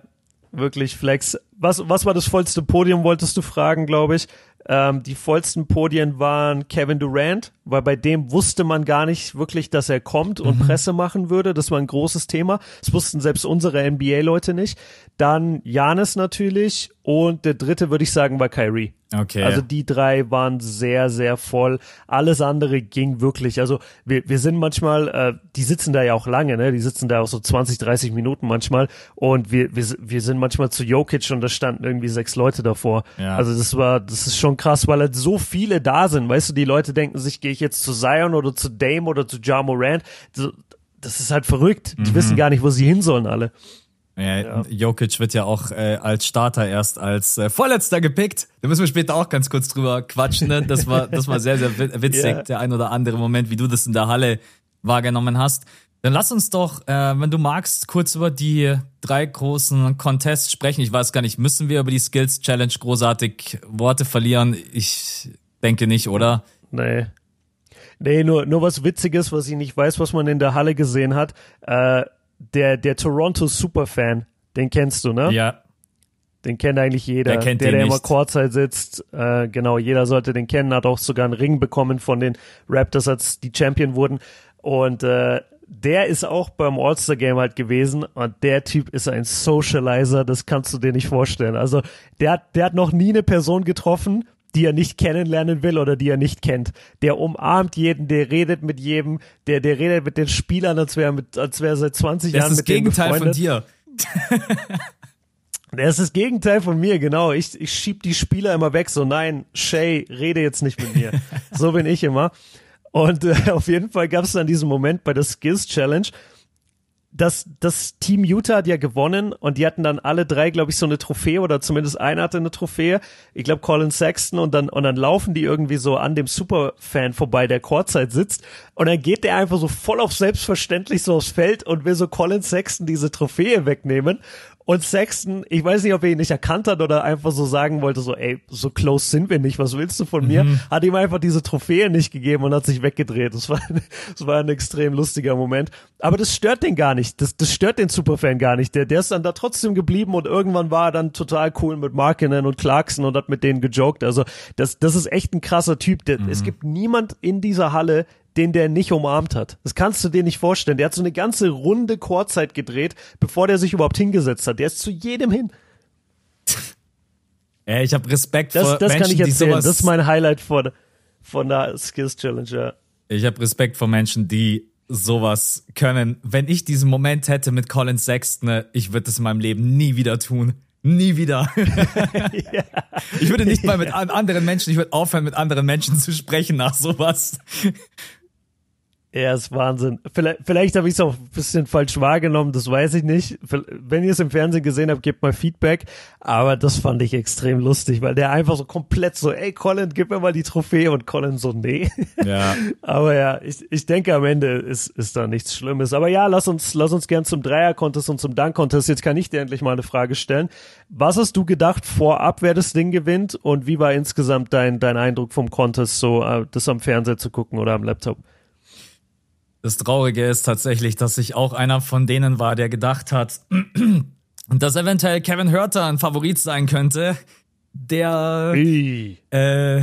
wirklich Flex. Was, was war das vollste Podium, wolltest du fragen, glaube ich. Ähm, die vollsten Podien waren Kevin Durant, weil bei dem wusste man gar nicht wirklich, dass er kommt und mhm. Presse machen würde. Das war ein großes Thema. Das wussten selbst unsere NBA-Leute nicht. Dann Janis natürlich und der dritte würde ich sagen war Kyrie. Okay. Also die drei waren sehr, sehr voll. Alles andere ging wirklich. Also wir, wir sind manchmal, äh, die sitzen da ja auch lange, ne? Die sitzen da auch so 20, 30 Minuten manchmal. Und wir, wir, wir sind manchmal zu Jokic und da standen irgendwie sechs Leute davor. Ja. Also das war, das ist schon krass, weil halt so viele da sind. Weißt du, die Leute denken sich, gehe ich jetzt zu Zion oder zu Dame oder zu Ja Morant. Das ist halt verrückt. Die mhm. wissen gar nicht, wo sie hin sollen alle. Ja, ja. Jokic wird ja auch äh, als Starter erst als äh, Vorletzter gepickt. Da müssen wir später auch ganz kurz drüber quatschen. Ne? Das war, das war sehr, sehr *laughs* witzig, yeah. der ein oder andere Moment, wie du das in der Halle wahrgenommen hast. Dann lass uns doch, äh, wenn du magst, kurz über die drei großen Contests sprechen. Ich weiß gar nicht, müssen wir über die Skills Challenge großartig Worte verlieren? Ich denke nicht, oder? Nee. Nee, nur, nur was Witziges, was ich nicht weiß, was man in der Halle gesehen hat. Äh, der, der Toronto Superfan, den kennst du, ne? Ja. Den kennt eigentlich jeder. Der kennt der, der immer Kurzzeit sitzt. Äh, genau, jeder sollte den kennen. Hat auch sogar einen Ring bekommen von den Raptors, als die Champion wurden. Und äh, der ist auch beim All-Star-Game halt gewesen und der Typ ist ein Socializer, das kannst du dir nicht vorstellen. Also der hat, der hat noch nie eine Person getroffen, die er nicht kennenlernen will oder die er nicht kennt. Der umarmt jeden, der redet mit jedem, der, der redet mit den Spielern, als wäre mit, als wäre seit 20 das Jahren mit Das ist das Gegenteil von dir. *laughs* Das ist das Gegenteil von mir, genau. Ich, ich schieb die Spieler immer weg, so nein, Shay, rede jetzt nicht mit mir. *laughs* so bin ich immer. Und äh, auf jeden Fall gab es dann diesen Moment bei der Skills Challenge, das, das Team Utah hat ja gewonnen und die hatten dann alle drei, glaube ich, so eine Trophäe oder zumindest einer hatte eine Trophäe. Ich glaube Colin Sexton und dann, und dann laufen die irgendwie so an dem Superfan vorbei, der Courtside sitzt und dann geht der einfach so voll auf selbstverständlich so aufs Feld und will so Colin Sexton diese Trophäe wegnehmen und Sexton, ich weiß nicht, ob er ihn nicht erkannt hat oder einfach so sagen wollte, so, ey, so close sind wir nicht, was willst du von mir? Mhm. Hat ihm einfach diese Trophäe nicht gegeben und hat sich weggedreht. Das war, *laughs* das war ein extrem lustiger Moment. Aber das stört den gar nicht. Das, das stört den Superfan gar nicht. Der, der ist dann da trotzdem geblieben und irgendwann war er dann total cool mit Markinen und Clarkson und hat mit denen gejoked. Also, das, das ist echt ein krasser Typ. Der, mhm. Es gibt niemand in dieser Halle, den der nicht umarmt hat. Das kannst du dir nicht vorstellen. Der hat so eine ganze Runde Chorzeit gedreht, bevor der sich überhaupt hingesetzt hat. Der ist zu jedem hin. *laughs* Ja, ich habe Respekt das, vor das Menschen, kann ich erzählen. die sowas. Das ist mein Highlight von, von der Skills Challenge. Ja. Ich habe Respekt vor Menschen, die sowas können. Wenn ich diesen Moment hätte mit Colin Sexton, ich würde das in meinem Leben nie wieder tun. Nie wieder. *laughs* ja. Ich würde nicht mal *laughs* mit anderen Menschen, ich würde aufhören, mit anderen Menschen zu sprechen nach sowas. Ja, ist Wahnsinn. Vielleicht, vielleicht habe ich es auch ein bisschen falsch wahrgenommen, das weiß ich nicht. Wenn ihr es im Fernsehen gesehen habt, gebt mal Feedback. Aber das fand ich extrem lustig, weil der einfach so komplett so, ey Colin, gib mir mal die Trophäe und Colin so, nee. Ja. *laughs* Aber ja, ich, ich denke am Ende ist, ist da nichts Schlimmes. Aber ja, lass uns, lass uns gern zum Dreier-Contest und zum Dank-Contest. Jetzt kann ich dir endlich mal eine Frage stellen. Was hast du gedacht vorab, wer das Ding gewinnt und wie war insgesamt dein, dein Eindruck vom Contest, so äh, das am Fernseher zu gucken oder am Laptop? Das Traurige ist tatsächlich, dass ich auch einer von denen war, der gedacht hat, *clears throat* dass eventuell Kevin Hurter ein Favorit sein könnte, der äh,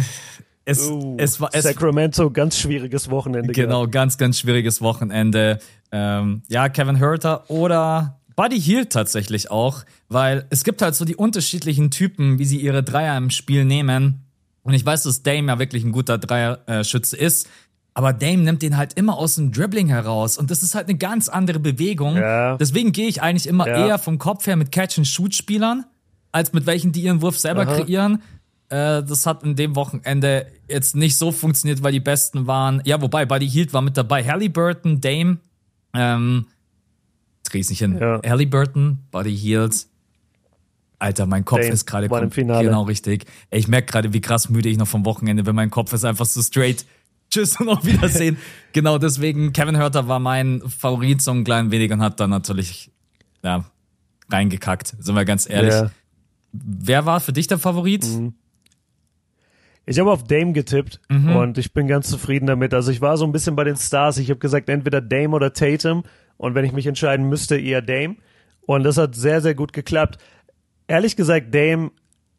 es, uh, es war es, Sacramento ganz schwieriges Wochenende. Genau, gehabt. ganz ganz schwieriges Wochenende. Ähm, ja, Kevin Hurter oder Buddy Hield tatsächlich auch, weil es gibt halt so die unterschiedlichen Typen, wie sie ihre Dreier im Spiel nehmen. Und ich weiß, dass Dame ja wirklich ein guter Dreierschütze ist. Aber Dame nimmt den halt immer aus dem Dribbling heraus und das ist halt eine ganz andere Bewegung. Ja. Deswegen gehe ich eigentlich immer ja. eher vom Kopf her mit Catch-and-Shoot-Spielern, als mit welchen, die ihren Wurf selber Aha. kreieren. Äh, das hat in dem Wochenende jetzt nicht so funktioniert, weil die Besten waren. Ja, wobei, Buddy Hield war mit dabei. Halliburton, Dame, ähm, jetzt krieg ich's nicht hin. Ja. Halliburton, Buddy Hield. Alter, mein Kopf Dame ist gerade genau richtig. Ey, ich merke gerade, wie krass müde ich noch vom Wochenende, wenn mein Kopf ist einfach so straight Tschüss und auf Wiedersehen. *laughs* genau deswegen, Kevin Hörter war mein Favorit so ein klein wenig und hat dann natürlich, ja, reingekackt, sind wir ganz ehrlich. Yeah. Wer war für dich der Favorit? Mhm. Ich habe auf Dame getippt mhm. und ich bin ganz zufrieden damit. Also ich war so ein bisschen bei den Stars. Ich habe gesagt, entweder Dame oder Tatum. Und wenn ich mich entscheiden müsste, eher Dame. Und das hat sehr, sehr gut geklappt. Ehrlich gesagt, Dame,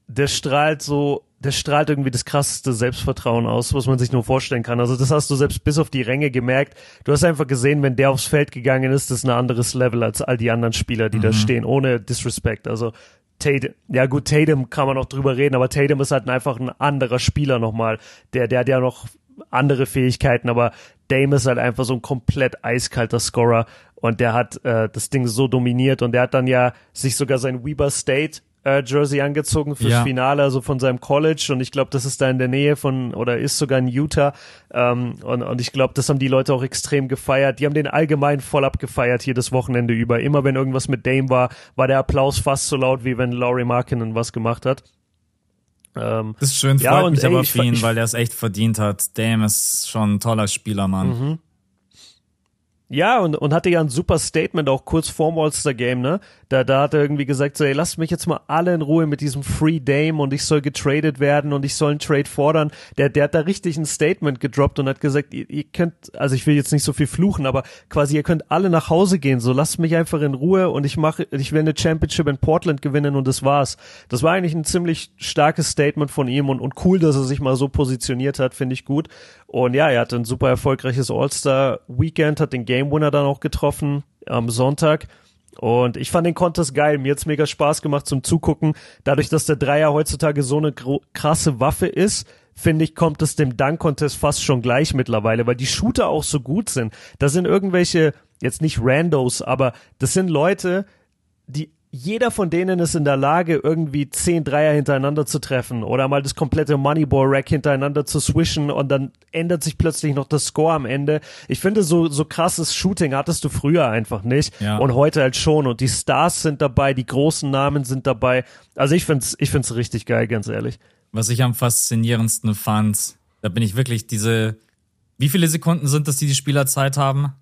der strahlt so der strahlt irgendwie das krasseste Selbstvertrauen aus, was man sich nur vorstellen kann. Also das hast du selbst bis auf die Ränge gemerkt. Du hast einfach gesehen, wenn der aufs Feld gegangen ist, das ist ein anderes Level als all die anderen Spieler, die mhm. da stehen, ohne Disrespect. Also Tatum, ja gut, Tatum kann man noch drüber reden, aber Tatum ist halt einfach ein anderer Spieler nochmal. Der, der hat ja noch andere Fähigkeiten, aber Dame ist halt einfach so ein komplett eiskalter Scorer und der hat äh, das Ding so dominiert und der hat dann ja sich sogar sein Weber State äh, Jersey angezogen fürs ja. Finale, also von seinem College und ich glaube, das ist da in der Nähe von oder ist sogar in Utah ähm, und, und ich glaube, das haben die Leute auch extrem gefeiert. Die haben den allgemein voll abgefeiert hier das Wochenende über. Immer wenn irgendwas mit Dame war, war der Applaus fast so laut, wie wenn Laurie Markinen was gemacht hat. Ähm, das ist schön, freut ja, mich ey, aber für ihn, weil er es echt verdient hat. Dame ist schon ein toller Spieler, Mann. Mhm. Ja, und, und hatte ja ein super Statement auch kurz vorm All-Star-Game, ne? Da, da hat er irgendwie gesagt, so, ey, lasst mich jetzt mal alle in Ruhe mit diesem Free Dame und ich soll getradet werden und ich soll einen Trade fordern. Der, der hat da richtig ein Statement gedroppt und hat gesagt, ihr, ihr könnt, also ich will jetzt nicht so viel fluchen, aber quasi ihr könnt alle nach Hause gehen, so lasst mich einfach in Ruhe und ich mache, ich will eine Championship in Portland gewinnen und das war's. Das war eigentlich ein ziemlich starkes Statement von ihm und, und cool, dass er sich mal so positioniert hat, finde ich gut. Und ja, er hatte ein super erfolgreiches All-Star-Weekend, hat den Game Winner dann auch getroffen am Sonntag. Und ich fand den Contest geil. Mir hat's mega Spaß gemacht zum Zugucken. Dadurch, dass der Dreier heutzutage so eine krasse Waffe ist, finde ich, kommt es dem Dunk-Contest fast schon gleich mittlerweile, weil die Shooter auch so gut sind. Da sind irgendwelche, jetzt nicht Randos, aber das sind Leute, die jeder von denen ist in der Lage, irgendwie zehn Dreier hintereinander zu treffen oder mal das komplette Moneyball-Rack hintereinander zu swischen und dann ändert sich plötzlich noch das Score am Ende. Ich finde, so, so krasses Shooting hattest du früher einfach nicht ja. und heute halt schon und die Stars sind dabei, die großen Namen sind dabei. Also ich find's, ich find's richtig geil, ganz ehrlich. Was ich am faszinierendsten fand, da bin ich wirklich diese, wie viele Sekunden sind das, die die Spieler Zeit haben?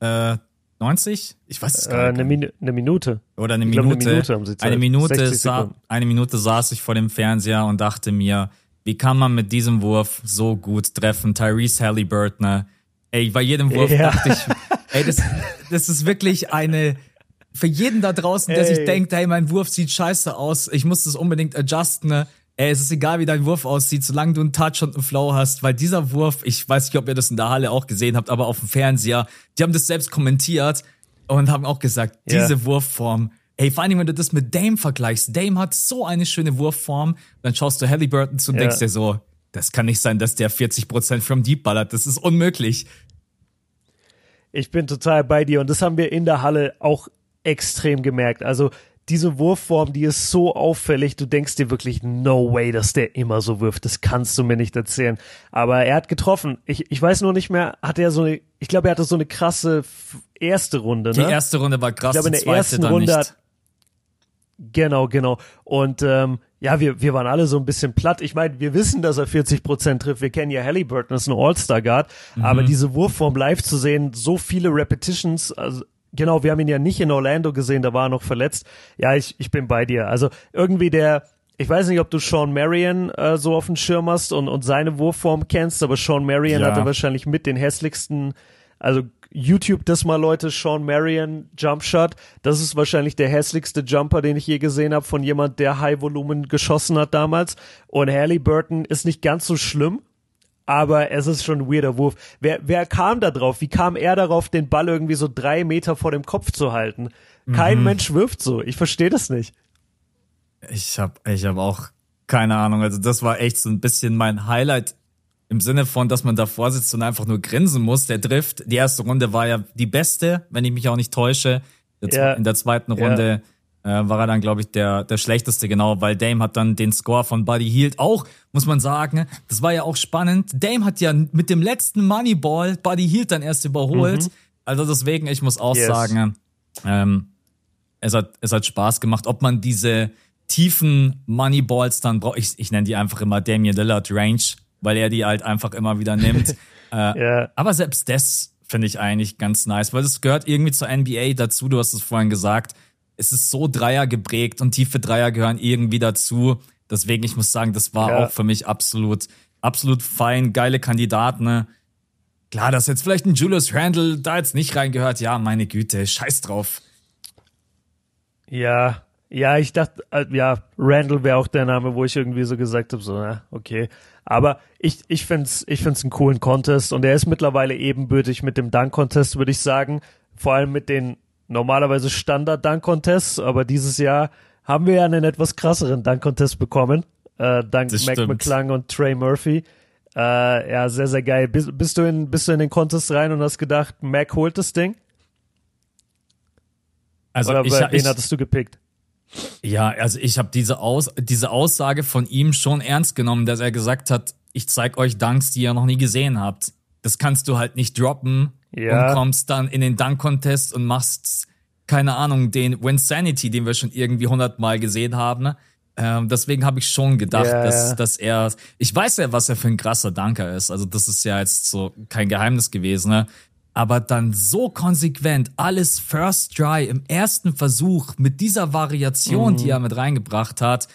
Äh, 90? Ich weiß es gar äh, nicht. Eine, Min eine, Minute. Oder eine Minute. Glaub, eine Minute haben sie Zeit. Eine Minute, sa eine Minute saß ich vor dem Fernseher und dachte mir, wie kann man mit diesem Wurf so gut treffen? Tyrese Halliburton. Ey, bei jedem Wurf ja. dachte ich, ey, das, das ist wirklich eine, für jeden da draußen, der ey. sich denkt, hey, mein Wurf sieht scheiße aus, ich muss das unbedingt adjusten. Ey, es ist egal, wie dein Wurf aussieht, solange du einen Touch und einen Flow hast, weil dieser Wurf, ich weiß nicht, ob ihr das in der Halle auch gesehen habt, aber auf dem Fernseher, die haben das selbst kommentiert und haben auch gesagt, yeah. diese Wurfform, ey, vor allem, wenn du das mit Dame vergleichst, Dame hat so eine schöne Wurfform, dann schaust du Halliburton zu und yeah. denkst dir so, das kann nicht sein, dass der 40% from Deep ballert, das ist unmöglich. Ich bin total bei dir und das haben wir in der Halle auch extrem gemerkt. Also diese Wurfform, die ist so auffällig, du denkst dir wirklich, no way, dass der immer so wirft. Das kannst du mir nicht erzählen. Aber er hat getroffen. Ich, ich weiß nur nicht mehr, hat er so eine, ich glaube, er hatte so eine krasse erste Runde. Ne? Die erste Runde war krass, ich glaube, in der ersten Runde hat, Genau, genau. Und ähm, ja, wir, wir waren alle so ein bisschen platt. Ich meine, wir wissen, dass er 40 Prozent trifft. Wir kennen ja Halliburton, das ist ein All-Star-Guard. Mhm. Aber diese Wurfform live zu sehen, so viele Repetitions, also Genau, wir haben ihn ja nicht in Orlando gesehen, da war er noch verletzt. Ja, ich, ich bin bei dir. Also irgendwie der, ich weiß nicht, ob du Sean Marion äh, so auf dem Schirm hast und, und seine Wurfform kennst, aber Sean Marion ja. hatte wahrscheinlich mit den hässlichsten, also YouTube das mal Leute, Sean Marion Jumpshot. Das ist wahrscheinlich der hässlichste Jumper, den ich je gesehen habe von jemand, der High Volumen geschossen hat damals. Und Harley Burton ist nicht ganz so schlimm, aber es ist schon ein weirder Wurf. Wer, wer kam da drauf? Wie kam er darauf, den Ball irgendwie so drei Meter vor dem Kopf zu halten? Kein mhm. Mensch wirft so. Ich verstehe das nicht. Ich hab, ich hab auch keine Ahnung. Also das war echt so ein bisschen mein Highlight im Sinne von, dass man davor sitzt und einfach nur grinsen muss. Der Drift, die erste Runde war ja die beste, wenn ich mich auch nicht täusche. Ja. In der zweiten Runde ja äh, war er dann, glaube ich, der, der schlechteste, genau, weil Dame hat dann den Score von Buddy Hield auch, muss man sagen, das war ja auch spannend. Dame hat ja mit dem letzten Moneyball Buddy Hield dann erst überholt. Mhm. Also deswegen, ich muss auch yes. sagen, ähm, es hat, es hat Spaß gemacht, ob man diese tiefen Moneyballs dann braucht. Ich, ich nenne die einfach immer Damian Lillard Range, weil er die halt einfach immer wieder nimmt. *laughs* äh, yeah. Aber selbst das finde ich eigentlich ganz nice, weil es gehört irgendwie zur NBA dazu. Du hast es vorhin gesagt es ist so Dreier geprägt und tiefe Dreier gehören irgendwie dazu. Deswegen, ich muss sagen, das war ja. auch für mich absolut, absolut fein, geile Kandidaten. Ne? Klar, dass jetzt vielleicht ein Julius Randle da jetzt nicht reingehört, ja, meine Güte, scheiß drauf. Ja, Ja, ich dachte, äh, ja, Randall wäre auch der Name, wo ich irgendwie so gesagt habe, so, na, okay. Aber ich, ich find's, ich find's einen coolen Contest und er ist mittlerweile ebenbürtig mit dem Dunk-Contest, würde ich sagen. Vor allem mit den normalerweise Standard-Dunk-Contests, aber dieses Jahr haben wir ja einen etwas krasseren Dunk-Contest bekommen. Äh, dank Das Mac stimmt. McClung und Trey Murphy. Äh, ja, sehr, sehr geil. Bist, bist, du in, bist du in den Contest rein und hast gedacht, Mac holt das Ding? Also Oder ich, wen ich, hattest du gepickt? ja, also ich habe diese, Aus, diese Aussage von ihm schon ernst genommen, dass er gesagt hat, ich zeig euch Dunks, die ihr noch nie gesehen habt. Das kannst du halt nicht droppen Ja. und kommst dann in den Dunk-Contest und machst, keine Ahnung, den Winsanity, den wir schon irgendwie hundertmal gesehen haben. Ähm, deswegen habe ich schon gedacht, Ja, dass, ja. dass er, ich weiß ja, was er für ein krasser Danker ist. Also das ist ja jetzt so kein Geheimnis gewesen, ne? Aber dann so konsequent alles first try im ersten Versuch mit dieser Variation, die er mit reingebracht hat,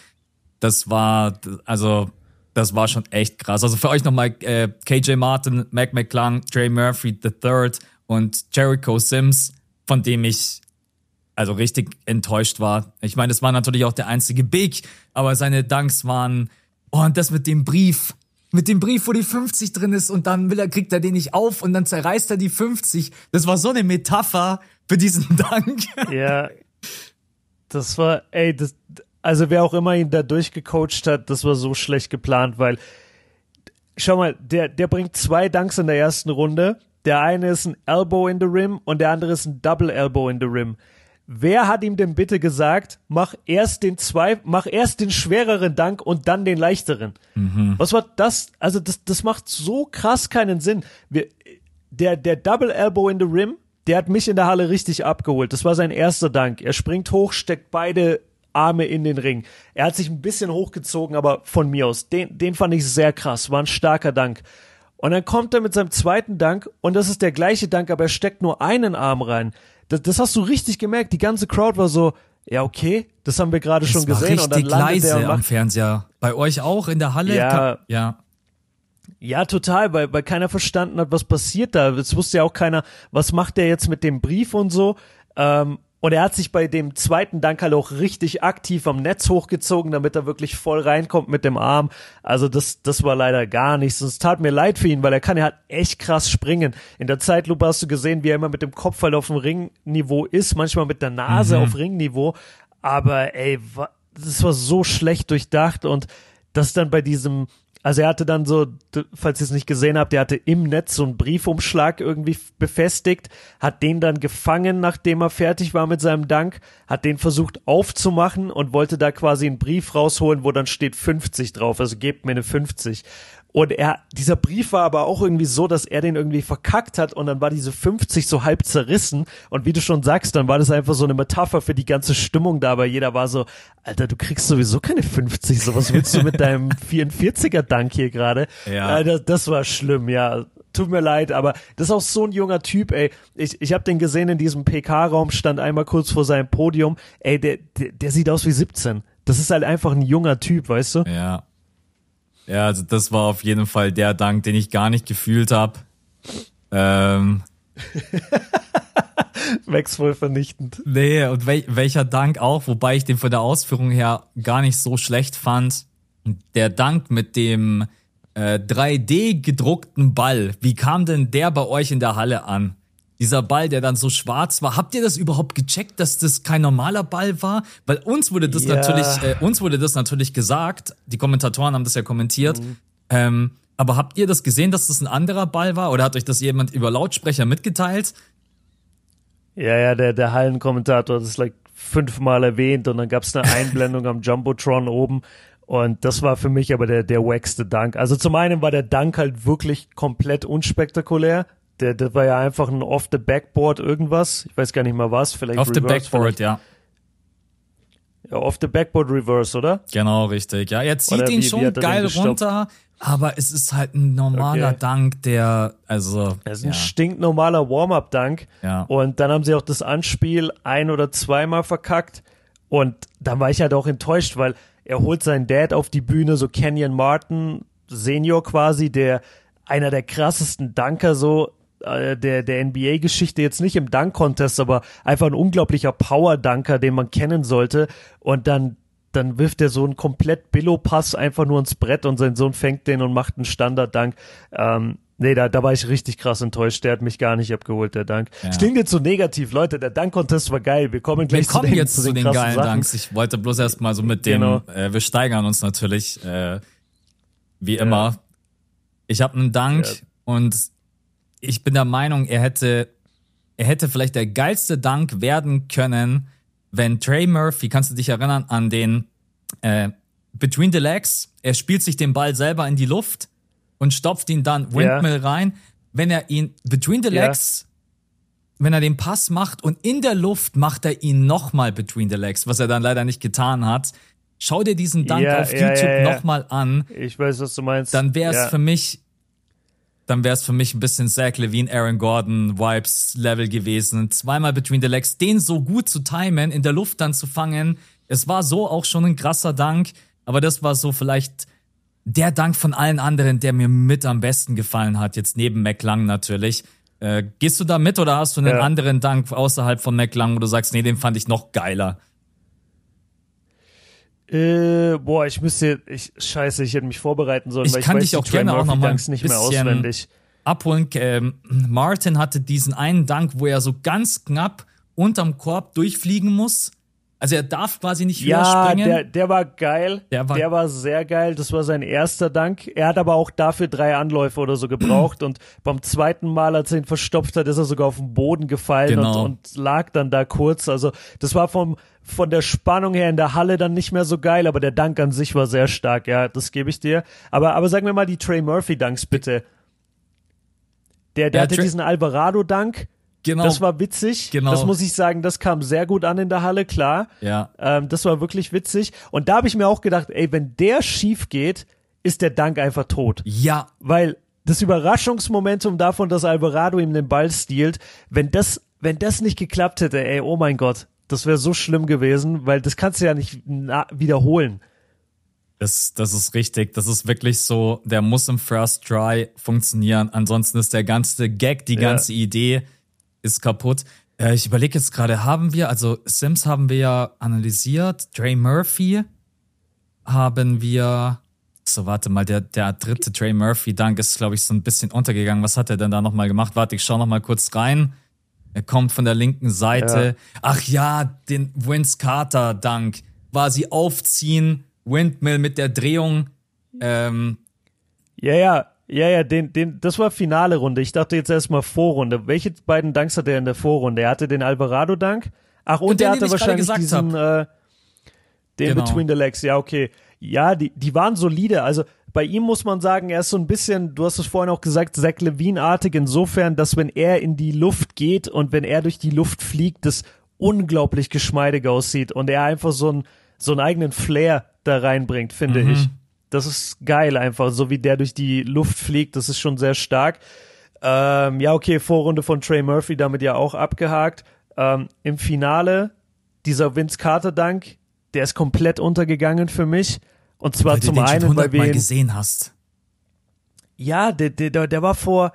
das war, also, das war schon echt krass. Also für euch nochmal äh, KJ Martin, Mac McClung, Trey Murphy III und Jericho Sims, von dem ich also richtig enttäuscht war. Ich meine, es war natürlich auch der einzige Big, aber seine Dunks waren, oh, und das mit dem Brief, mit dem Brief, wo die 50 drin ist und dann will er, kriegt er den nicht auf und dann zerreißt er die 50. Das war so eine Metapher für diesen *laughs* Dank. Ja, das war, ey, das, also wer auch immer ihn da durchgecoacht hat, das war so schlecht geplant, weil, schau mal, der, der bringt zwei Dunks in der ersten Runde. Der eine ist ein Elbow in the Rim und der andere ist ein Double Elbow in the Rim. Wer hat ihm denn bitte gesagt, mach erst den zwei, mach erst den schwereren Dank und dann den leichteren? Was war das? Also das, das macht so krass keinen Sinn. Wir, der, der Double Elbow in the Rim, der hat mich in der Halle richtig abgeholt. Das war sein erster Dank. Er springt hoch, steckt beide Arme in den Ring. Er hat sich ein bisschen hochgezogen, aber von mir aus. Den, den fand ich sehr krass. War ein starker Dank. Und dann kommt er mit seinem zweiten Dank und das ist der gleiche Dank, aber er steckt nur einen Arm rein. Das, das hast du richtig gemerkt. Die ganze Crowd war so, ja okay, das haben wir gerade schon war gesehen. Und dann richtig landet er und leise am Fernseher. Bei euch auch in der Halle? Ja. Ja. Ja, total, weil, weil keiner verstanden hat, was passiert da. Es wusste ja auch keiner, was macht der jetzt mit dem Brief und so. Ähm, und er hat sich bei dem zweiten Dank halt auch richtig aktiv am Netz hochgezogen, damit er wirklich voll reinkommt mit dem Arm. Also das, das war leider gar nichts. Es tat mir leid für ihn, weil er kann ja halt echt krass springen. In der Zeitlupe hast du gesehen, wie er immer mit dem Kopf halt auf dem Ringniveau ist, manchmal mit der Nase auf Ringniveau. Aber ey, das war so schlecht durchdacht und das dann bei diesem, also er hatte dann so, falls ihr es nicht gesehen habt, er hatte im Netz so einen Briefumschlag irgendwie befestigt, hat den dann gefangen, nachdem er fertig war mit seinem Dank, hat den versucht aufzumachen und wollte da quasi einen Brief rausholen, wo dann steht 50 drauf, also gebt mir eine 50. Und er, dieser Brief war aber auch irgendwie so, dass er den irgendwie verkackt hat und dann war diese 50 so halb zerrissen. Und wie du schon sagst, dann war das einfach so eine Metapher für die ganze Stimmung da, weil jeder war so, Alter, du kriegst sowieso keine 50, so was willst du mit deinem *laughs* 44er Dank hier gerade? Ja. Äh, das, das war schlimm, ja. Tut mir leid, aber das ist auch so ein junger Typ, ey. Ich, ich habe den gesehen in diesem PK-Raum, stand einmal kurz vor seinem Podium. Ey, der, der, der sieht aus wie 17. Das ist halt einfach ein junger Typ, weißt du? Ja. Ja, also das war auf jeden Fall der Dank, den ich gar nicht gefühlt habe. Ähm, *laughs* Max voll vernichtend. nee, und wel welcher Dank auch, wobei ich den von der Ausführung her gar nicht so schlecht fand. Der Dank mit dem äh, 3D gedruckten Ball. Wie kam denn der bei euch in der Halle an? Dieser Ball, der dann so schwarz war. Habt ihr das überhaupt gecheckt, dass das kein normaler Ball war? Weil uns wurde das Ja. natürlich, äh, uns wurde das natürlich gesagt. Die Kommentatoren haben das ja kommentiert. Ähm, aber habt ihr das gesehen, dass das ein anderer Ball war? Oder hat euch das jemand über Lautsprecher mitgeteilt? Ja, ja, der, der Hallenkommentator hat es like fünfmal erwähnt und dann gab es eine *laughs* Einblendung am Jumbotron oben. Und das war für mich aber der, der wackste Dank. Also zum einen war der Dank halt wirklich komplett unspektakulär. Der, der war ja einfach ein off the backboard irgendwas. Ich weiß gar nicht mal was. Vielleicht the Reverse, Backboard, vielleicht- ja. Ja, off the backboard reverse, oder? Genau, richtig. Ja, er zieht Oder ihn wie- wie schon den geil runter, aber es ist halt ein normaler Okay. Dank, der, also, Das ist ein ja, stinknormaler Warm-up-Dank. Ja. Und dann haben sie auch das Anspiel ein- oder zweimal verkackt. Und dann war ich halt auch enttäuscht, weil er holt seinen Dad auf die Bühne, so Kenyon Martin, Senior quasi, der einer der krassesten Danker so äh, der, der NBA-Geschichte jetzt nicht im Dunk-Contest, aber einfach ein unglaublicher Power-Dunker, den man kennen sollte. Und dann dann wirft er so einen komplett Billo-Pass einfach nur ins Brett und sein Sohn fängt den und macht einen Standard-Dank. Ähm, nee, da, da war ich richtig krass enttäuscht. Der hat mich gar nicht abgeholt, der Dank. Ja. Klingt jetzt so negativ, Leute. Der Dank-Contest war geil. Wir kommen gleich wir kommen zu den, jetzt zu den, den geilen Sachen. Danks. Ich wollte bloß erstmal so mit dem, genau. äh, wir steigern uns natürlich, äh, wie immer. Ja. Ich habe einen Dank ja. und ich bin der Meinung, er hätte, er hätte vielleicht der geilste Dank werden können, wenn Trey Murphy, kannst du dich erinnern an den äh, Between the Legs, er spielt sich den Ball selber in die Luft und stopft ihn dann Windmill yeah. rein. Wenn er ihn Between the Legs, yeah. wenn er den Pass macht und in der Luft macht er ihn nochmal Between the Legs, was er dann leider nicht getan hat. Schau dir diesen Dank yeah, auf YouTube ja, ja. nochmal an. Ich weiß, was du meinst. Dann wäre es für mich dann wäre es für mich ein bisschen Zach Levine, Aaron Gordon Vibes Level gewesen. Zweimal Between the Legs, den so gut zu timen, in der Luft dann zu fangen. Es war so auch schon ein krasser Dank, aber das war so vielleicht der Dank von allen anderen, der mir mit am besten gefallen hat, jetzt neben McLang natürlich. Äh, gehst du da mit oder hast du einen ja. anderen Dank außerhalb von McLang, wo du sagst, nee, den fand ich noch geiler? Äh, boah, ich müsste, ich, scheiße, ich hätte mich vorbereiten sollen, ich weil kann ich dich auch gerne auch noch mal nicht mehr auswendig. Abholen. Ähm, Martin hatte diesen einen Dank, wo er so ganz knapp unterm Korb durchfliegen muss. Also er darf quasi nicht höher ja, springen. Der, der war geil. Der war, der war sehr geil. Das war sein erster Dank. Er hat aber auch dafür drei Anläufe oder so gebraucht. und beim zweiten Mal, als er ihn verstopft hat, ist er sogar auf den Boden gefallen genau. und, und lag dann da kurz. Also das war vom, von der Spannung her in der Halle dann nicht mehr so geil, aber der Dank an sich war sehr stark. Ja, das gebe ich dir. Aber, aber sagen wir mal die Trey Murphy Danks bitte. Der, der ja, hatte diesen Alvarado-Dank Genau. Das war witzig. Genau. Das muss ich sagen, das kam sehr gut an in der Halle, klar. Ja. Ähm, das war wirklich witzig. Und da habe ich mir auch gedacht, ey, wenn der schief geht, ist der Dank einfach tot. Ja. Weil das Überraschungsmomentum davon, dass Alvarado ihm den Ball stiehlt, wenn das, wenn das nicht geklappt hätte, ey, oh mein Gott, das wäre so schlimm gewesen, weil das kannst du ja nicht wiederholen. Das, das ist richtig. Das ist wirklich so, der muss im First Try funktionieren. Ansonsten ist der ganze Gag, die ja. ganze Idee ist kaputt. Äh, ich überlege jetzt gerade, haben wir, also Sims haben wir ja analysiert, Dre Murphy haben wir, so warte mal, der, der dritte Dre Murphy Dank ist, glaube ich, so ein bisschen untergegangen. Was hat er denn da nochmal gemacht? Warte, ich schau nochmal kurz rein. Er kommt von der linken Seite. Ja. Ach ja, den Vince Carter Dank. War sie aufziehen, Windmill mit der Drehung. Ähm, ja, ja, ja, ja, den, den, das war finale Runde. Ich dachte jetzt erstmal Vorrunde. Welche beiden Danks hatte er in der Vorrunde? Er hatte den Alvarado-Dank. Ach, und, und er hatte wahrscheinlich diesen, äh, den genau. Between the Legs. Ja, okay. Ja, die, die waren solide. Also bei ihm muss man sagen, er ist so ein bisschen, du hast es vorhin auch gesagt, Zach Levine-artig insofern, dass wenn er in die Luft geht und wenn er durch die Luft fliegt, das unglaublich geschmeidig aussieht und er einfach so, ein, so einen eigenen Flair da reinbringt, finde mhm. ich. Das ist geil einfach, so wie der durch die Luft fliegt, das ist schon sehr stark. Ähm, ja, okay, Vorrunde von Trey Murphy damit ja auch abgehakt. Ähm, Im Finale, dieser Vince Carter Dank, der ist komplett untergegangen für mich. Und zwar weil zum du einen, weil wir ihn gesehen hast. Ja, der, der, der war vor,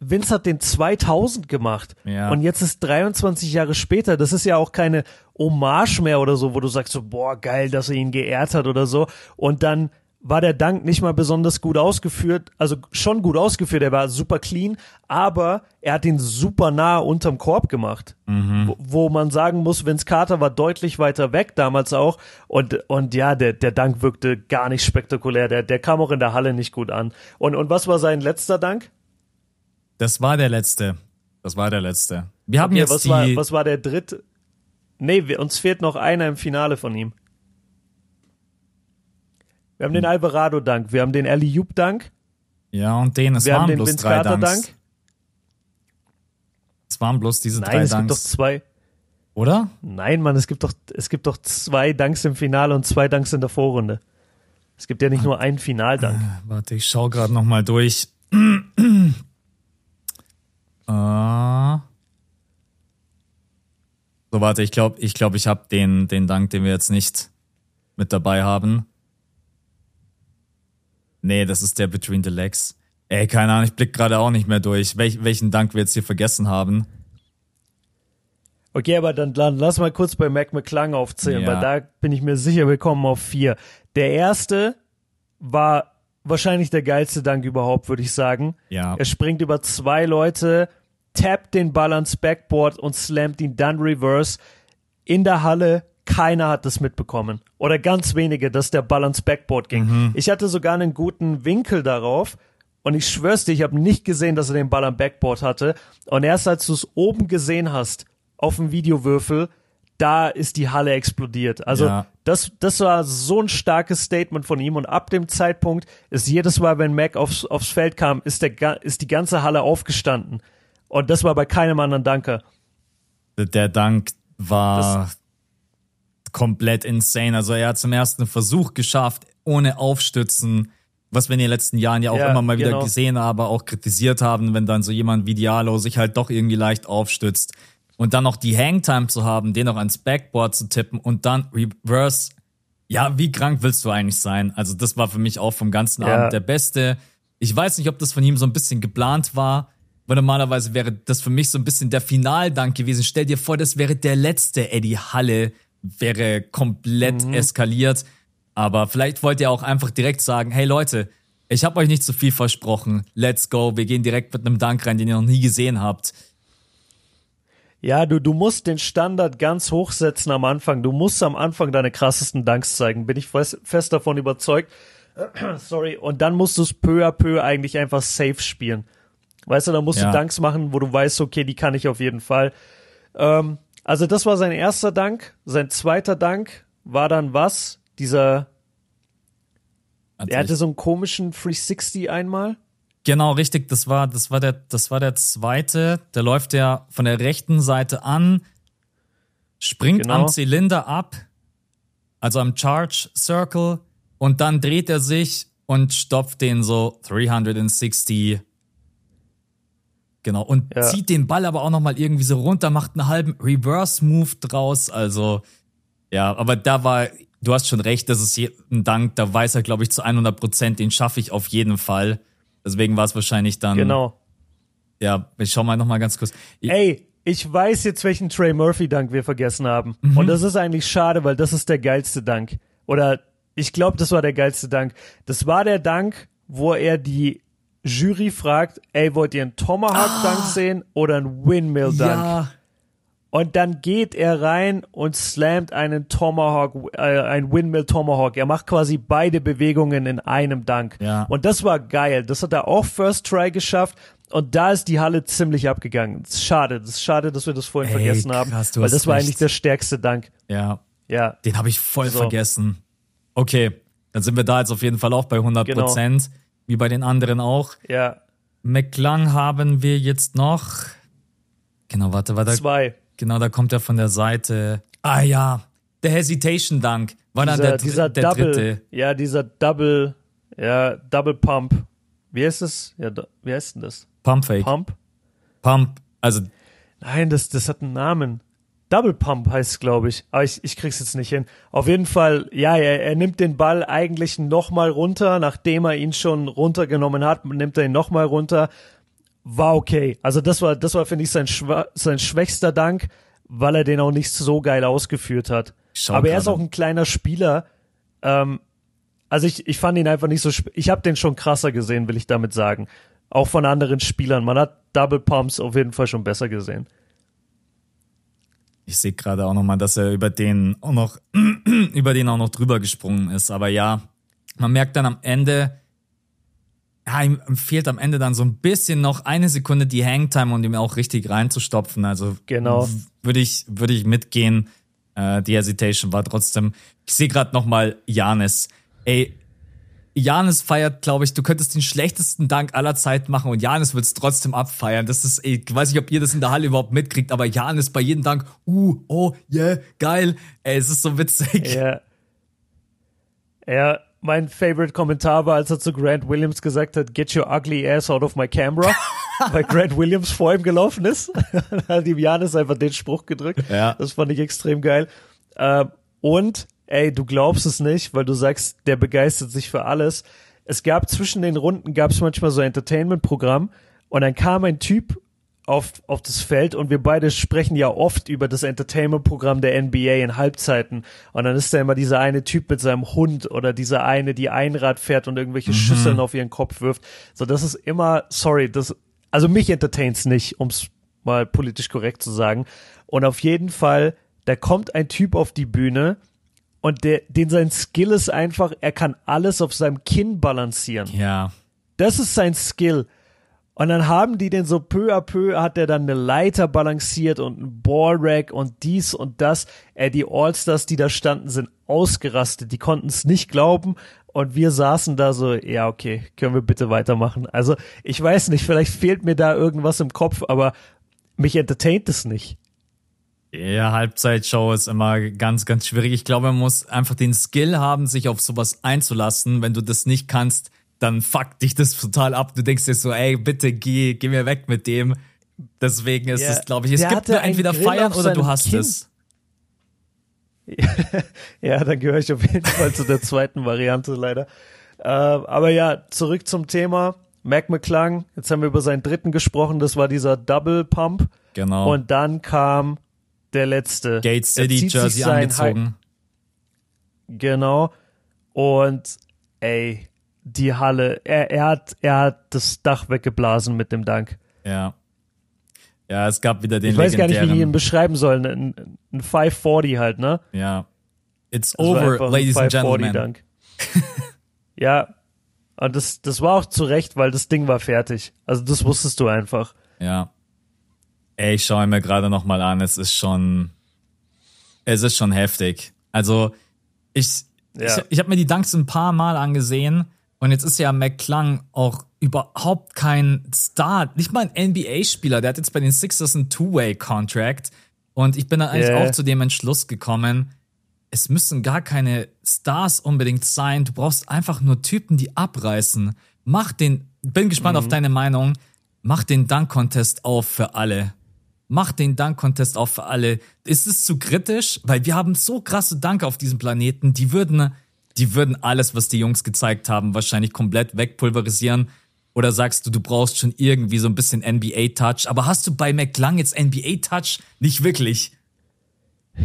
Vince hat den 2000 gemacht. Ja. Und jetzt ist 23 Jahre später. Das ist ja auch keine Hommage mehr oder so, wo du sagst so, boah, geil, dass er ihn geehrt hat oder so. Und dann war der Dank nicht mal besonders gut ausgeführt, also schon gut ausgeführt, er war super clean, aber er hat ihn super nah unterm Korb gemacht. Mhm. Wo, wo, man sagen muss, Vince Carter war deutlich weiter weg damals auch und, und ja, der, der Dank wirkte gar nicht spektakulär, der, der kam auch in der Halle nicht gut an. Und, und was war sein letzter Dank? Das war der letzte. Das war der letzte. Wir haben okay, jetzt was die... War, was war der dritte? Nee, wir, uns fehlt noch einer im Finale von ihm. Wir haben den Alvarado-Dank, wir haben den Eliup-Dank. Ja, und den, es wir waren haben den bloß Vince drei. Dank. Es waren bloß diese Nein, drei es gibt doch zwei. Oder? Nein, Mann, es gibt doch, es gibt doch zwei Danks im Finale und zwei Danks in der Vorrunde. Es gibt ja nicht nur einen Finaldank. Äh, warte, ich schau gerade noch mal durch. *clears throat* äh. So, warte, ich glaube, ich glaube, ich habe den, den Dank, den wir jetzt nicht mit dabei haben. Nee, das ist der Between the Legs. Ey, keine Ahnung, ich blick gerade auch nicht mehr durch, welch, welchen Dank wir jetzt hier vergessen haben. Okay, aber dann, dann lass mal kurz bei Mac McClung aufzählen, Ja. weil da bin ich mir sicher, wir kommen auf vier. Der erste war wahrscheinlich der geilste Dank überhaupt, würde ich sagen. Ja. Er springt über zwei Leute, tappt den Ball ans Backboard und slammt ihn dann reverse in der Halle. Keiner hat das mitbekommen. Oder ganz wenige, dass der Ball ans Backboard ging. Ich hatte sogar einen guten Winkel darauf. Und ich schwör's dir, ich habe nicht gesehen, dass er den Ball am Backboard hatte. Und erst als du es oben gesehen hast, auf dem Videowürfel, da ist die Halle explodiert. Also Ja. das, das war so ein starkes Statement von ihm. Und ab dem Zeitpunkt ist jedes Mal, wenn Mac aufs, aufs Feld kam, ist, der, ist die ganze Halle aufgestanden. Und das war bei keinem anderen Danker. Der Dank war komplett insane. Also er hat zum ersten Versuch geschafft, ohne Aufstützen, was wir in den letzten Jahren ja auch Ja, immer mal wieder genau. gesehen haben, auch kritisiert haben, wenn dann so jemand wie Diallo sich halt doch irgendwie leicht aufstützt. Und dann noch die Hangtime zu haben, den noch ans Backboard zu tippen und dann Reverse. Ja, wie krank willst du eigentlich sein? Also das war für mich auch vom ganzen Ja. Abend der beste. Ich weiß nicht, ob das von ihm so ein bisschen geplant war, weil normalerweise wäre das für mich so ein bisschen der Finaldank gewesen. Stell dir vor, das wäre der letzte Eddie Halle, wäre komplett eskaliert. Aber vielleicht wollte er auch einfach direkt sagen, hey Leute, ich habe euch nicht zu viel versprochen. Let's go. Wir gehen direkt mit einem Dank rein, den ihr noch nie gesehen habt. Ja, du, du musst den Standard ganz hoch setzen am Anfang. Du musst am Anfang deine krassesten Danks zeigen. Bin ich fest, fest davon überzeugt. *clears throat* Sorry. Und dann musst du es peu à peu eigentlich einfach safe spielen. Weißt du, dann musst Ja. du Danks machen, wo du weißt, okay, die kann ich auf jeden Fall. Ähm, also das war sein erster Dank. Sein zweiter Dank war dann was? Dieser, er hatte so einen komischen 360 einmal. Genau, richtig. Das war, das war der, das war der zweite. Der läuft ja von der rechten Seite an, springt Genau. am Zylinder ab, also am Charge Circle, und dann dreht er sich und stopft den so 360. Genau. Und Ja. zieht den Ball aber auch nochmal irgendwie so runter, macht einen halben Reverse-Move draus. Also, ja, aber da war, du hast schon recht, das ist ein Dank, da weiß er, glaube ich, zu 100 Prozent, den schaffe ich auf jeden Fall. Deswegen war es wahrscheinlich dann. Genau. Ja, ich schau mal nochmal ganz kurz. Ich, Ey, ich weiß jetzt, welchen Trey Murphy-Dank wir vergessen haben. Mhm. Und das ist eigentlich schade, weil das ist der geilste Dank. Oder ich glaube, das war der geilste Dank. Das war der Dank, wo er die Jury fragt, ey, wollt ihr einen Tomahawk-Dank sehen oder einen Windmill-Dank? ja, Und dann geht er rein und slammt einen Tomahawk, äh, ein Windmill Tomahawk. Er macht quasi beide Bewegungen in einem Dank. Ja. Und das war geil. Das hat er auch First Try geschafft. Und da ist die Halle ziemlich abgegangen. Schade. Das ist schade, dass wir das vorhin Ey, vergessen haben. krass, du weil das war recht. eigentlich der stärkste Dank. ja, Ja. den habe ich voll So. vergessen. Okay, dann sind wir da jetzt auf jeden Fall auch bei 100 Genau. Wie bei den anderen auch. Ja. McClung haben wir jetzt noch. Genau, warte, warte. Zwei. Genau, da kommt er von der Seite. Ah ja, der Hesitation Dank war dann Dieser, der, dieser der Double. dritte. Ja, dieser Double, ja, Double Pump. Wie heißt das? Ja, wie heißt denn das? Pump Fake. Pump? Pump. Also Nein, das, das hat einen Namen. Double Pump heißt es, glaube ich. Aber ich, ich krieg's jetzt nicht hin. Auf jeden Fall, ja, er, er nimmt den Ball eigentlich nochmal runter, nachdem er ihn schon runtergenommen hat, nimmt er ihn nochmal runter. War okay. Also das war, das war, finde ich, sein, sein schwächster Dank, weil er den auch nicht so geil ausgeführt hat. Schau Aber er ist auch ein kleiner Spieler. Ähm, also ich, ich fand ihn einfach nicht so, ich habe den schon krasser gesehen, will ich damit sagen. Auch von anderen Spielern. Man hat Double Pumps auf jeden Fall schon besser gesehen. Ich sehe gerade auch nochmal, dass er über den auch noch, *clears throat* über den auch noch drüber gesprungen ist. Aber ja, man merkt dann am Ende, ja, ihm fehlt am Ende dann so ein bisschen noch eine Sekunde die Hangtime, um ihm auch richtig reinzustopfen. Also Genau. würde ich, würde ich mitgehen. Äh, die Hesitation war trotzdem. Ich sehe gerade nochmal Janis. Ey, Janis feiert, glaube ich, du könntest den schlechtesten Dank aller Zeit machen und Janis wird es trotzdem abfeiern. Das ist, ich weiß nicht, ob ihr das in der Halle überhaupt mitkriegt, aber Janis bei jedem Dank, uh, oh, yeah, geil. Ey, es ist so witzig. Ja. Ja, mein favorite Kommentar war, als er zu Grant Williams gesagt hat, get your ugly ass out of my camera, *laughs* weil Grant Williams vor ihm gelaufen ist. Dann *laughs* hat ihm Janis einfach den Spruch gedrückt. Ja. Das fand ich extrem geil. Ähm, und, ey, du glaubst es nicht, weil du sagst, der begeistert sich für alles. es gab zwischen den Runden gab es manchmal so Entertainment-Programm und dann kam ein Typ auf, auf das Feld und wir beide sprechen ja oft über das Entertainment-Programm der NBA in Halbzeiten. Und dann ist da immer dieser eine Typ mit seinem Hund oder dieser eine, die Einrad fährt und irgendwelche mhm. Schüsseln auf ihren Kopf wirft. So, das ist immer, sorry, das, also mich entertains nicht, ums mal politisch korrekt zu sagen. Und auf jeden Fall, da kommt ein Typ auf die Bühne und der, den sein Skill ist einfach, er kann alles auf seinem Kinn balancieren. Ja. Das ist sein Skill. Und dann haben die den so peu à peu, hat er dann eine Leiter balanciert und ein Ballrack und dies und das. Äh, die Allstars, die da standen, sind ausgerastet. Die konnten es nicht glauben. Und wir saßen da so, ja, okay, können wir bitte weitermachen. Also, ich weiß nicht, vielleicht fehlt mir da irgendwas im Kopf, aber mich entertaint es nicht. Ja, Halbzeitshow ist immer ganz, ganz schwierig. Ich glaube, man muss einfach den Skill haben, sich auf sowas einzulassen. Wenn du das nicht kannst, dann fuckt dich das total ab. Du denkst dir so, ey, bitte geh, geh mir weg mit dem. Deswegen ist es, glaube ich, es gibt nur entweder Grill feiern oder du hast kind. es. *laughs* ja, dann gehöre ich auf jeden Fall zu der zweiten Variante leider. Äh, aber ja, zurück zum Thema. Mac McClung, jetzt haben wir über seinen dritten gesprochen, das war dieser Double Pump. Genau. Und dann kam der letzte. Gate City Jersey angezogen. genau. Und ey, die Halle. Er, er, hat, er hat das Dach weggeblasen mit dem Dank. Ja. Ja, es gab wieder den Ich weiß gar nicht, wie ich ihn beschreiben soll. Ein, ein 540 halt, ne? Ja. It's das over, ladies and gentlemen. Dank. ja. Und das, das war auch zu Recht, weil das Ding war fertig. Also das wusstest du einfach. Ja. Ey, ich schaue mir gerade nochmal an. Es ist schon, es ist schon heftig. Also, ich, ja. ich, ich habe mir die Dunks ein paar Mal angesehen und jetzt ist ja McClung auch überhaupt kein Star, nicht mal ein NBA-Spieler. Der hat jetzt bei den Sixers einen Two-Way-Contract. Und ich bin dann eigentlich yeah. auch zu dem Entschluss gekommen, es müssen gar keine Stars unbedingt sein. Du brauchst einfach nur Typen, die abreißen. Mach den, bin gespannt mhm. auf deine Meinung, mach den Dunk-Contest auf für alle. Mach den Dunk-Contest auf für alle. Ist es zu kritisch? Weil wir haben so krasse Dank auf diesem Planeten, die würden die würden alles, was die Jungs gezeigt haben, wahrscheinlich komplett wegpulverisieren. Oder sagst du, du brauchst schon irgendwie so ein bisschen NBA-Touch? Aber hast du bei McLang jetzt NBA-Touch? Nicht wirklich. *laughs*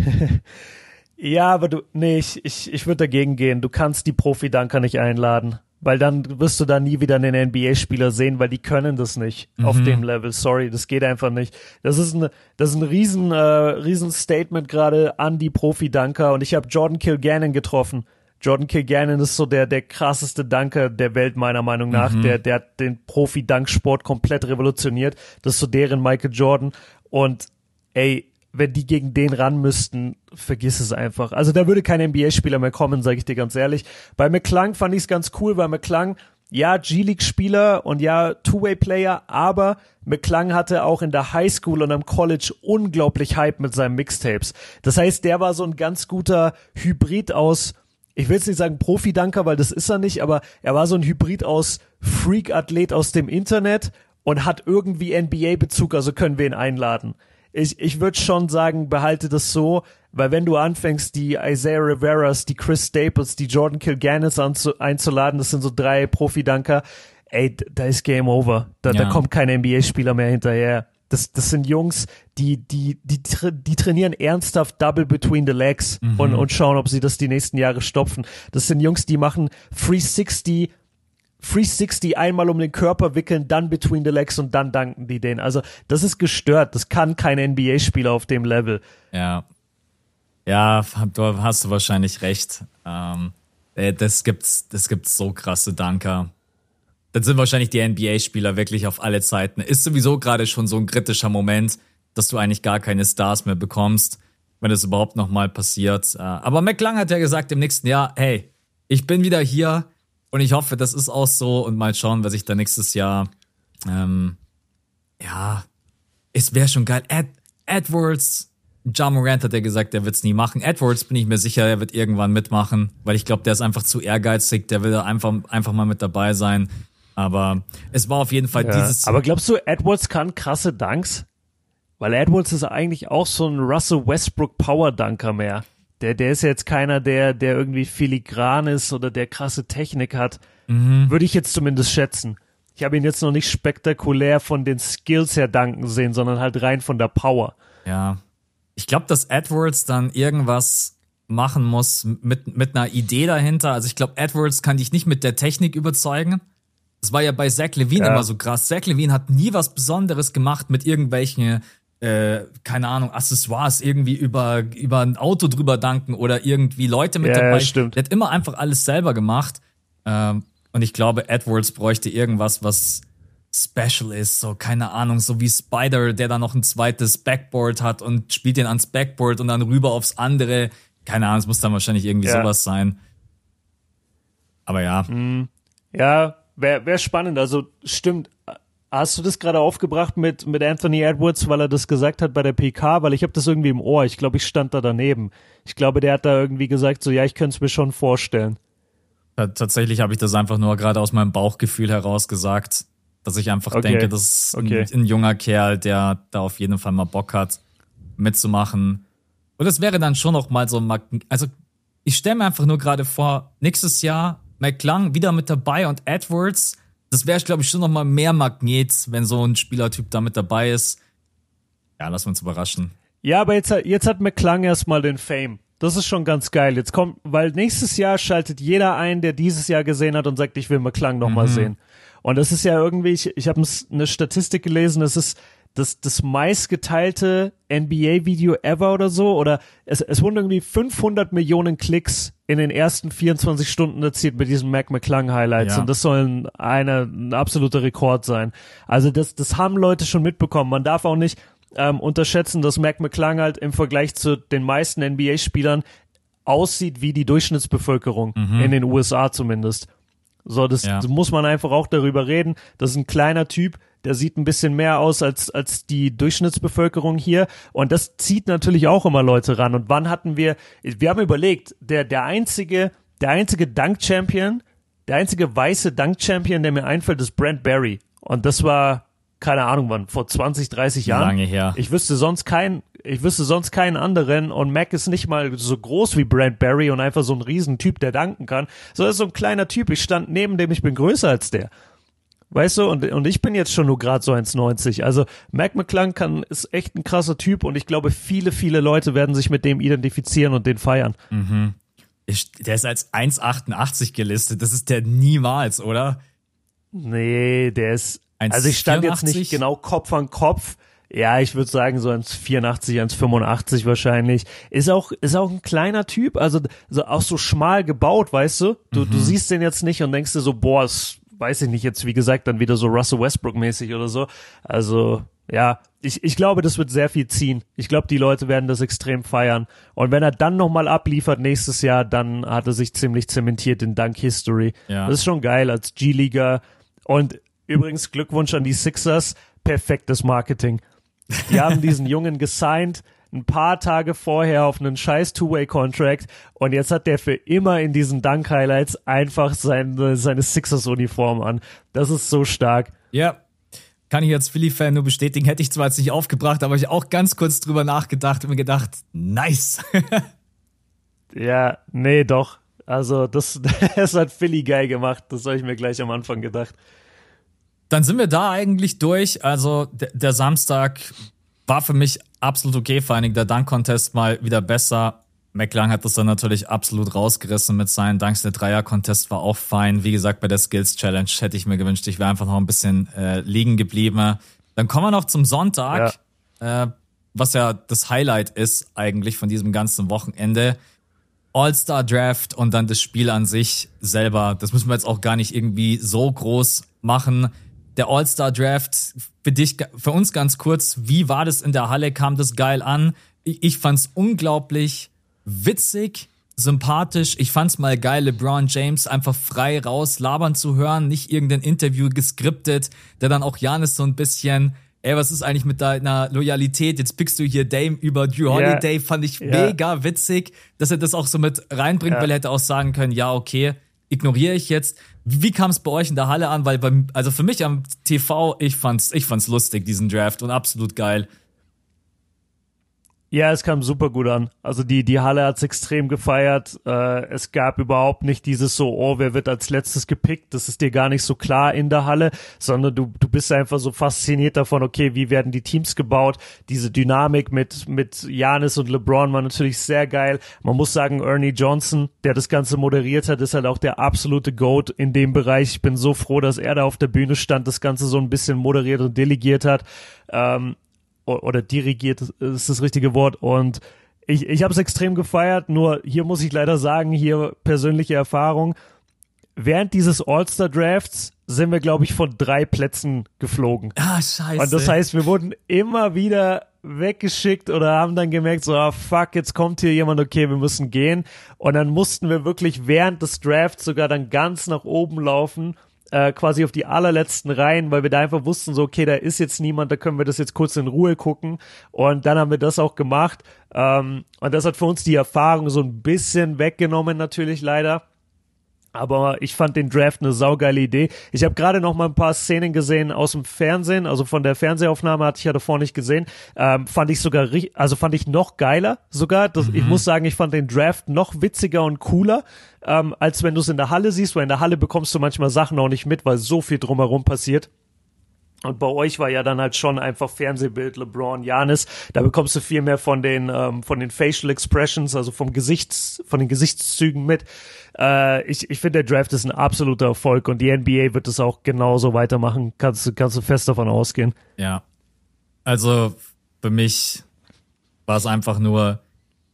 ja, aber du, nee, ich, ich, ich würde dagegen gehen. Du kannst die Profi-Dunker nicht einladen. Weil dann wirst du da nie wieder einen NBA-Spieler sehen, weil die können das nicht mhm. auf dem Level. Sorry, das geht einfach nicht. Das ist ein, das ist ein riesen, äh, riesen Statement gerade an die Profi-Dunker. Und ich habe Jordan Kilgannon getroffen Jordan Kilgannon ist so der, der krasseste Danker der Welt, meiner Meinung nach. Mhm. Der, der hat den Profi-Danksport komplett revolutioniert. Das ist so deren Michael Jordan. Und ey, wenn die gegen den ran müssten, vergiss es einfach. Also da würde kein NBA-Spieler mehr kommen, sage ich dir ganz ehrlich. Bei McClung fand ich es ganz cool, weil McClung, ja, G-League-Spieler und ja, Two-Way-Player, aber McClung hatte auch in der Highschool und am College unglaublich Hype mit seinen Mixtapes. Das heißt, der war so ein ganz guter Hybrid aus ich will jetzt nicht sagen Profi-Danker, weil das ist er nicht, aber er war so ein Hybrid aus Freak-Athlet aus dem Internet und hat irgendwie NBA-Bezug, also können wir ihn einladen. Ich, ich würde schon sagen, behalte das so, weil wenn du anfängst, die Isaiah Riveras, die Chris Staples, die Jordan Kilganis einzuladen, das sind so drei Profi-Danker, ey, da ist Game Over. Da, ja. da kommt kein NBA-Spieler mehr hinterher. Das, das sind Jungs, die, die, die, die trainieren ernsthaft Double Between the Legs mhm. und, und schauen, ob sie das die nächsten Jahre stopfen. Das sind Jungs, die machen 360 360 einmal um den Körper wickeln, dann between the legs und dann danken die den. Also das ist gestört. Das kann kein NBA-Spieler auf dem Level. Ja. Ja, du hast du wahrscheinlich recht. Ähm, äh, das gibt's, das gibt's so krasse Danker dann sind wahrscheinlich die NBA-Spieler wirklich auf alle Zeiten. Ist sowieso gerade schon so ein kritischer Moment, dass du eigentlich gar keine Stars mehr bekommst, wenn das überhaupt nochmal passiert. Äh, aber McLang hat ja gesagt im nächsten Jahr, hey, ich bin wieder hier und ich hoffe, das ist auch so und mal schauen, was ich da nächstes Jahr, ähm, ja, es wäre schon geil. Ed, Edwards, John Morant hat ja gesagt, der wird's nie machen. Edwards bin ich mir sicher, er wird irgendwann mitmachen, weil ich glaube, der ist einfach zu ehrgeizig, der will da einfach, einfach mal mit dabei sein. Aber es war auf jeden Fall ja. dieses. Aber glaubst du, Edwards kann krasse Dunks? Weil Edwards ist eigentlich auch so ein Russell Westbrook Power Dunker mehr. Der, der ist jetzt keiner, der, der irgendwie filigran ist oder der krasse Technik hat. Mhm. Würde ich jetzt zumindest schätzen. Ich habe ihn jetzt noch nicht spektakulär von den Skills her danken sehen, sondern halt rein von der Power. Ja. Ich glaube, dass Edwards dann irgendwas machen muss mit, mit einer Idee dahinter. Also ich glaube, Edwards kann dich nicht mit der Technik überzeugen. Das war ja bei Zach Levine ja. immer so krass. Zach Levine hat nie was Besonderes gemacht mit irgendwelchen, äh, keine Ahnung, Accessoires irgendwie über, über ein Auto drüber danken oder irgendwie Leute mit ja, dabei. Stimmt. Der hat immer einfach alles selber gemacht. Ähm, und ich glaube, Edwards bräuchte irgendwas, was special ist. So, keine Ahnung, so wie Spider, der da noch ein zweites Backboard hat und spielt den ans Backboard und dann rüber aufs andere. Keine Ahnung, es muss dann wahrscheinlich irgendwie ja. sowas sein. Aber ja. Mhm. Ja, wäre wär spannend. Also stimmt. Hast du das gerade aufgebracht mit, mit Anthony Edwards, weil er das gesagt hat bei der PK? Weil ich habe das irgendwie im Ohr. Ich glaube, ich stand da daneben. Ich glaube, der hat da irgendwie gesagt, so ja, ich könnte es mir schon vorstellen. Tatsächlich habe ich das einfach nur gerade aus meinem Bauchgefühl heraus gesagt, dass ich einfach okay. denke, das ist okay. ein, ein, junger Kerl, der da auf jeden Fall mal Bock hat, mitzumachen. Und es wäre dann schon noch mal so, also ich stelle mir einfach nur gerade vor, nächstes Jahr McClung wieder mit dabei und Edwards, das wäre, glaube ich, schon noch mal mehr Magnet, wenn so ein Spielertyp da mit dabei ist. Ja, lass uns überraschen. Ja, aber jetzt, jetzt hat McClung erstmal den Fame. Das ist schon ganz geil. Jetzt kommt, weil nächstes Jahr schaltet jeder ein, der dieses Jahr gesehen hat und sagt, ich will McClung nochmal mhm. sehen. Und das ist ja irgendwie, ich, ich habe eine Statistik gelesen, das ist das, das meistgeteilte NBA-Video ever oder so. Oder es, es wurden irgendwie 500 Millionen Klicks in den ersten 24 Stunden erzielt mit diesen Mac McClung Highlights. Ja. Und das soll eine, ein absoluter Rekord sein. Also das, das haben Leute schon mitbekommen. Man darf auch nicht ähm, unterschätzen, dass Mac McClung halt im Vergleich zu den meisten NBA-Spielern aussieht wie die Durchschnittsbevölkerung mhm. in den USA zumindest. So, das, ja. das muss man einfach auch darüber reden. Das ist ein kleiner Typ, der sieht ein bisschen mehr aus als, als die Durchschnittsbevölkerung hier. Und das zieht natürlich auch immer Leute ran. Und wann hatten wir, wir haben überlegt, der, der einzige, der einzige Dunk-Champion, der einzige weiße Dunk-Champion, der mir einfällt, ist Brent Barry. Und das war, keine Ahnung wann, vor 20, 30 Jahren. Lange her. Ich wüsste sonst keinen, ich wüsste sonst keinen anderen und Mac ist nicht mal so groß wie Brent Barry und einfach so ein Riesentyp, der danken kann. So ist so ein kleiner Typ. Ich stand neben dem, ich bin größer als der. Weißt du, und, und ich bin jetzt schon nur gerade so 1,90. Also Mac McClung kann, ist echt ein krasser Typ und ich glaube, viele, viele Leute werden sich mit dem identifizieren und den feiern. Mhm. Ich, der ist als 1,88 gelistet. Das ist der niemals, oder? Nee, der ist. 1, also ich stand 84? jetzt nicht genau Kopf an Kopf. Ja, ich würde sagen so 1,84, 1,85 wahrscheinlich. Ist auch, ist auch ein kleiner Typ, also so, auch so schmal gebaut, weißt du? Du, mhm. du siehst den jetzt nicht und denkst dir so, boah, ist weiß ich nicht, jetzt wie gesagt, dann wieder so Russell Westbrook-mäßig oder so. Also, ja, ich, ich glaube, das wird sehr viel ziehen. Ich glaube, die Leute werden das extrem feiern. Und wenn er dann nochmal abliefert nächstes Jahr, dann hat er sich ziemlich zementiert in Dunk History. Ja. Das ist schon geil als G-Leaguer. Und übrigens Glückwunsch an die Sixers. Perfektes Marketing. Die haben diesen *laughs* Jungen gesigned ein paar Tage vorher auf einen scheiß Two-Way-Contract und jetzt hat der für immer in diesen Dunk-Highlights einfach seine, seine Sixers-Uniform an. Das ist so stark. Ja, kann ich als Philly-Fan nur bestätigen. Hätte ich zwar jetzt nicht aufgebracht, aber ich auch ganz kurz drüber nachgedacht und mir gedacht, nice. *laughs* ja, nee, doch. Also, das, *laughs* das hat Philly geil gemacht. Das habe ich mir gleich am Anfang gedacht. Dann sind wir da eigentlich durch. Also, der, der Samstag war für mich absolut okay, vor allen Dingen der Dunk-Contest mal wieder besser. McLang hat das dann natürlich absolut rausgerissen mit seinen Dunks. Der Dreier-Contest war auch fein. Wie gesagt, bei der Skills-Challenge hätte ich mir gewünscht, ich wäre einfach noch ein bisschen äh, liegen geblieben. Dann kommen wir noch zum Sonntag, ja. Äh, was ja das Highlight ist eigentlich von diesem ganzen Wochenende. All-Star Draft und dann das Spiel an sich selber. Das müssen wir jetzt auch gar nicht irgendwie so groß machen der All-Star Draft für dich, für uns ganz kurz. Wie war das in der Halle? Kam das geil an? Ich, ich fand's unglaublich witzig, sympathisch. Ich fand's mal geil, LeBron James einfach frei raus labern zu hören, nicht irgendein Interview geskriptet, der dann auch Janis so ein bisschen ey, was ist eigentlich mit deiner Loyalität? Jetzt pickst du hier Dame über Drew Holiday, yeah. fand ich yeah. mega witzig, dass er das auch so mit reinbringt, yeah. weil er hätte auch sagen können, ja, okay, ignoriere ich jetzt. Wie kam es bei euch in der Halle an? Weil beim, also für mich am TV, ich fand's, ich fand's lustig, diesen Draft und absolut geil. Ja, es kam super gut an. Also die, die Halle hat's extrem gefeiert. Äh, es gab überhaupt nicht dieses so, oh, wer wird als letztes gepickt? Das ist dir gar nicht so klar in der Halle, sondern du, du bist einfach so fasziniert davon, okay, wie werden die Teams gebaut? Diese Dynamik mit, mit Janis und LeBron war natürlich sehr geil. Man muss sagen, Ernie Johnson, der das Ganze moderiert hat, ist halt auch der absolute Goat in dem Bereich. Ich bin so froh, dass er da auf der Bühne stand, das Ganze so ein bisschen moderiert und delegiert hat. Ähm, oder dirigiert ist das richtige Wort und ich, ich habe es extrem gefeiert, nur hier muss ich leider sagen, hier persönliche Erfahrung. Während dieses All-Star-Drafts sind wir, glaube ich, von drei Plätzen geflogen. Ah, scheiße. Und das heißt, wir wurden immer wieder weggeschickt oder haben dann gemerkt, so, ah, fuck, jetzt kommt hier jemand, okay, wir müssen gehen. Und dann mussten wir wirklich während des Drafts sogar dann ganz nach oben laufen äh, quasi auf die allerletzten Reihen, weil wir da einfach wussten, so, okay, da ist jetzt niemand, da können wir das jetzt kurz in Ruhe gucken. Und dann haben wir das auch gemacht. Ähm, und das hat für uns die Erfahrung so ein bisschen weggenommen, natürlich leider. Aber ich fand den Draft eine saugeile Idee. Ich habe gerade noch mal ein paar Szenen gesehen aus dem Fernsehen, also von der Fernsehaufnahme hatte ich ja davor nicht gesehen. Ähm, fand ich sogar, also fand ich noch geiler sogar. Das, mhm. Ich muss sagen, ich fand den Draft noch witziger und cooler, ähm, als wenn du es in der Halle siehst, weil in der Halle bekommst du manchmal Sachen auch nicht mit, weil so viel drumherum passiert. Und bei euch war ja dann halt schon einfach Fernsehbild LeBron, Janis. Da bekommst du viel mehr von den ähm, von den Facial Expressions, also vom Gesichts von den Gesichtszügen mit. Äh, ich ich finde der Draft ist ein absoluter Erfolg und die NBA wird es auch genauso weitermachen. Kannst du kannst du fest davon ausgehen. Ja. Also für mich war es einfach nur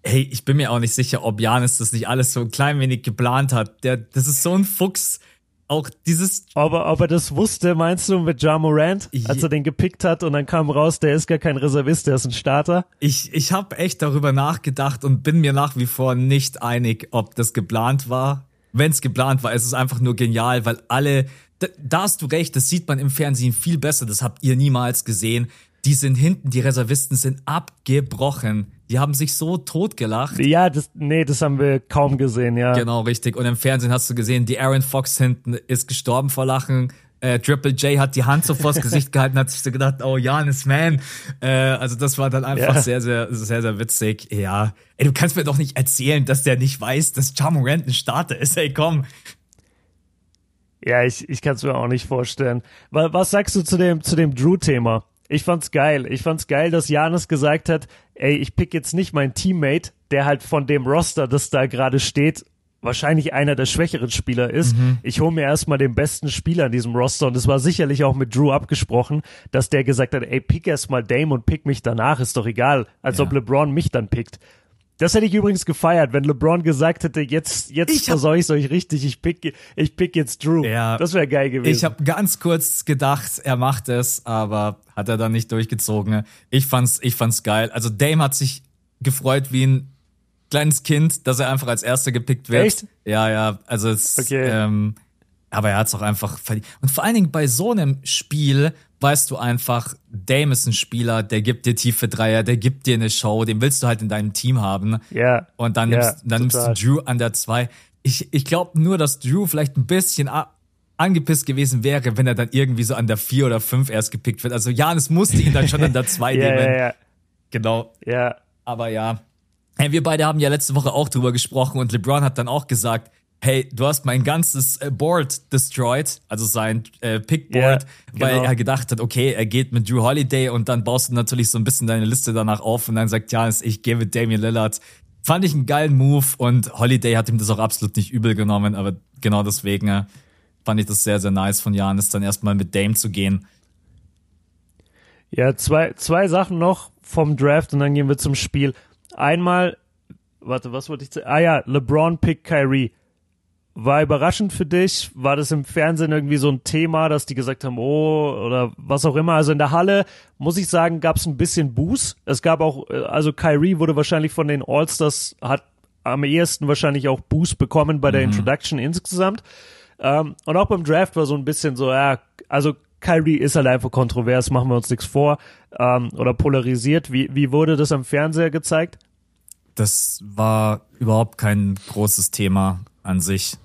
Hey, ich bin mir auch nicht sicher, ob Janis das nicht alles so ein klein wenig geplant hat. Der, das ist so ein Fuchs auch dieses. Aber ob er das wusste, meinst du, mit Ja Morant, als er den gepickt hat und dann kam raus, der ist gar kein Reservist, der ist ein Starter? Ich, ich habe echt darüber nachgedacht und bin mir nach wie vor nicht einig, ob das geplant war. Wenn es geplant war, ist es einfach nur genial, weil alle, da, da hast du recht, das sieht man im Fernsehen viel besser, das habt ihr niemals gesehen. Die sind hinten, die Reservisten sind abgebrochen die haben sich so totgelacht. Ja, das, nee, das haben wir kaum gesehen, ja. Genau, richtig. Und im Fernsehen hast du gesehen, die Aaron Fox hinten ist gestorben vor Lachen. Äh, Triple J hat die Hand so vors Gesicht *laughs* gehalten, hat sich so gedacht, oh Janis, man. Äh, also das war dann einfach ja. sehr, sehr, sehr, sehr witzig. Ja. Ey, du kannst mir doch nicht erzählen, dass der nicht weiß, dass Jamorant ein Starter ist. Ey, komm. Ja, ich, ich kann es mir auch nicht vorstellen. Was, was sagst du zu dem, zu dem Drew-Thema? Ich fand's geil. Ich fand's geil, dass Janis gesagt hat, ey, ich pick jetzt nicht meinen Teammate, der halt von dem Roster, das da gerade steht, wahrscheinlich einer der schwächeren Spieler ist. Mhm. Ich hole mir erstmal den besten Spieler in diesem Roster und es war sicherlich auch mit Drew abgesprochen, dass der gesagt hat, ey, pick erstmal Dame und pick mich danach, ist doch egal, als ja. ob LeBron mich dann pickt. Das hätte ich übrigens gefeiert, wenn LeBron gesagt hätte, jetzt, jetzt versorge ich euch richtig, ich pick, ich pick jetzt Drew. Ja, das wäre geil gewesen. Ich habe ganz kurz gedacht, er macht es, aber hat er dann nicht durchgezogen. Ich fand's, ich fand's geil. Also Dame hat sich gefreut wie ein kleines Kind, dass er einfach als Erster gepickt wird. Echt? Ja, ja, also es, okay. ähm, aber er hat's auch einfach verdient. Und vor allen Dingen bei so einem Spiel, weißt du einfach, Dame ist ein Spieler, der gibt dir tiefe Dreier, der gibt dir eine Show, den willst du halt in deinem Team haben. Ja. Yeah. Und dann, nimmst, dann nimmst du Drew an der zwei. Ich, ich glaube nur, dass Drew vielleicht ein bisschen angepisst gewesen wäre, wenn er dann irgendwie so an der vier oder fünf erst gepickt wird. Also Janis musste ihn dann schon an der zwei *laughs* yeah, nehmen. Ja, ja. Genau. Ja. Aber ja. Hey, wir beide haben ja letzte Woche auch drüber gesprochen und LeBron hat dann auch gesagt, hey, du hast mein ganzes äh, Board destroyed, also sein äh, Pickboard, yeah, genau. weil er gedacht hat, okay, er geht mit Drew Holiday und dann baust du natürlich so ein bisschen deine Liste danach auf und dann sagt Janis, ich gehe mit Damian Lillard. Fand ich einen geilen Move und Holiday hat ihm das auch absolut nicht übel genommen, aber genau deswegen äh, fand ich das sehr, sehr nice von Janis, dann erstmal mit Dame zu gehen. Ja, zwei, zwei Sachen noch vom Draft und dann gehen wir zum Spiel. Einmal, warte, was wollte ich sagen? Ah ja, LeBron pick Kyrie war überraschend für dich? War das im Fernsehen irgendwie so ein Thema, dass die gesagt haben, oh, oder was auch immer? Also in der Halle, muss ich sagen, gab es ein bisschen Buß. Es gab auch, äh, also Kyrie wurde wahrscheinlich von den Allstars, hat am ehesten wahrscheinlich auch Boost bekommen bei der mhm. Introduction insgesamt. Ähm, und auch beim Draft war so ein bisschen so, ja, also Kyrie ist halt einfach kontrovers, machen wir uns nichts vor, ähm, oder polarisiert. Wie, wie wurde das am Fernseher gezeigt? Das war überhaupt kein großes Thema an sich.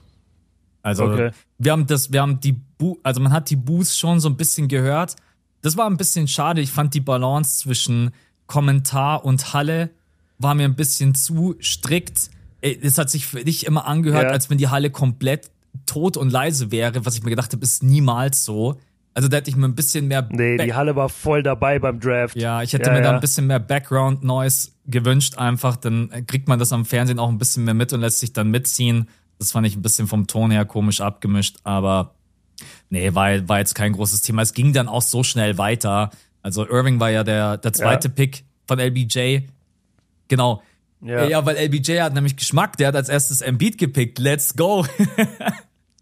Also okay. wir haben das, wir haben die, Bu also man hat die Boos schon so ein bisschen gehört. Das war ein bisschen schade. Ich fand die Balance zwischen Kommentar und Halle war mir ein bisschen zu strikt. Es hat sich für dich immer angehört, ja. als wenn die Halle komplett tot und leise wäre, was ich mir gedacht habe, ist niemals so. Also da hätte ich mir ein bisschen mehr. Nee, Back die Halle war voll dabei beim Draft. Ja, ich hätte ja, mir ja. da ein bisschen mehr Background Noise gewünscht, einfach. Dann kriegt man das am Fernsehen auch ein bisschen mehr mit und lässt sich dann mitziehen. Das fand ich ein bisschen vom Ton her komisch abgemischt, aber nee, war, war jetzt kein großes Thema. Es ging dann auch so schnell weiter. Also Irving war ja der, der zweite ja. Pick von LBJ. Genau. Ja. ja, weil LBJ hat nämlich Geschmack. Der hat als erstes Embiid gepickt. Let's go.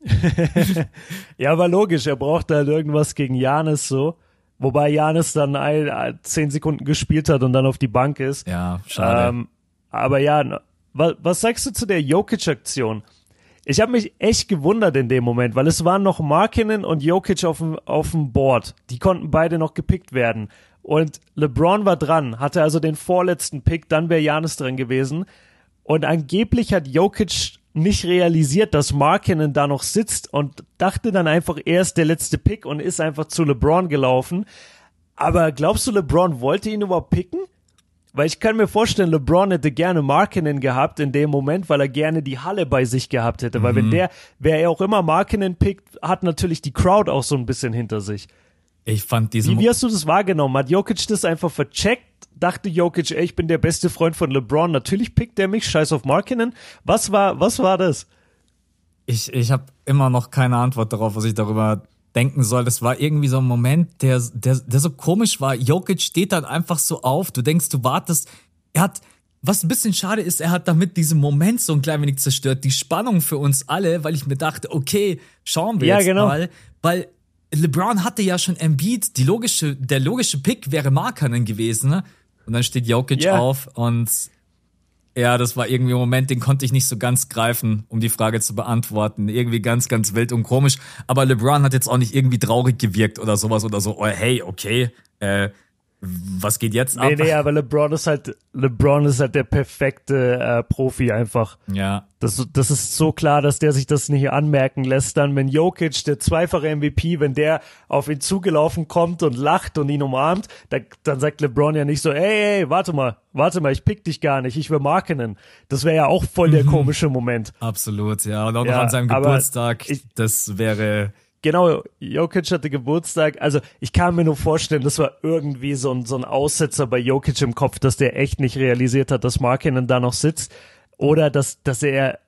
*laughs* ja, aber logisch. Er braucht halt irgendwas gegen Janis so. Wobei Janis dann ein, zehn Sekunden gespielt hat und dann auf die Bank ist. Ja, schade. Ähm, aber ja, was, was sagst du zu der Jokic-Aktion? Ich habe mich echt gewundert in dem Moment, weil es waren noch Markinen und Jokic auf dem, auf dem Board. Die konnten beide noch gepickt werden. Und LeBron war dran, hatte also den vorletzten Pick, dann wäre Janis dran gewesen. Und angeblich hat Jokic nicht realisiert, dass Markinen da noch sitzt und dachte dann einfach, er ist der letzte Pick und ist einfach zu LeBron gelaufen. Aber glaubst du, LeBron wollte ihn überhaupt picken? Weil ich kann mir vorstellen, LeBron hätte gerne Markinen gehabt in dem Moment, weil er gerne die Halle bei sich gehabt hätte. Mhm. Weil wenn mhm. der, wer er auch immer Markinen pickt, hat natürlich die Crowd auch so ein bisschen hinter sich. Ich fand diesen. Wie, wie hast du das wahrgenommen? Hat Jokic das einfach vercheckt? Dachte Jokic, ey, ich bin der beste Freund von LeBron. Natürlich pickt er mich, scheiß auf Markinen. Was war, was war das? Ich, ich habe immer noch keine Antwort darauf, was ich darüber denken soll. Das war irgendwie so ein Moment, der, der, der so komisch war. Jokic steht dann einfach so auf. Du denkst, du wartest. Er hat, was ein bisschen schade ist, er hat damit diesen Moment so ein klein wenig zerstört. Die Spannung für uns alle, weil ich mir dachte, okay, schauen wir ja, jetzt genau. mal. Weil LeBron hatte ja schon Embiid. Die logische, der logische Pick wäre Markanen gewesen. Ne? Und dann steht Jokic yeah. auf und ja, das war irgendwie ein Moment, den konnte ich nicht so ganz greifen, um die Frage zu beantworten. Irgendwie ganz, ganz wild und komisch. Aber LeBron hat jetzt auch nicht irgendwie traurig gewirkt oder sowas oder so. Oh, hey, okay, äh, was geht jetzt ab? Nee, nee, aber LeBron ist halt, LeBron ist halt der perfekte äh, Profi einfach. Ja. Das, das ist so klar, dass der sich das nicht anmerken lässt. Dann, wenn Jokic, der zweifache MVP, wenn der auf ihn zugelaufen kommt und lacht und ihn umarmt, dann, dann sagt LeBron ja nicht so, ey, ey, warte mal, warte mal, ich pick dich gar nicht, ich will Markenen. Das wäre ja auch voll der mhm. komische Moment. Absolut, ja. Und auch ja, noch an seinem Geburtstag, ich, das wäre Genau, Jokic hatte Geburtstag. Also ich kann mir nur vorstellen, das war irgendwie so ein, so ein Aussetzer bei Jokic im Kopf, dass der echt nicht realisiert hat, dass Markinen da noch sitzt. Oder dass, dass er,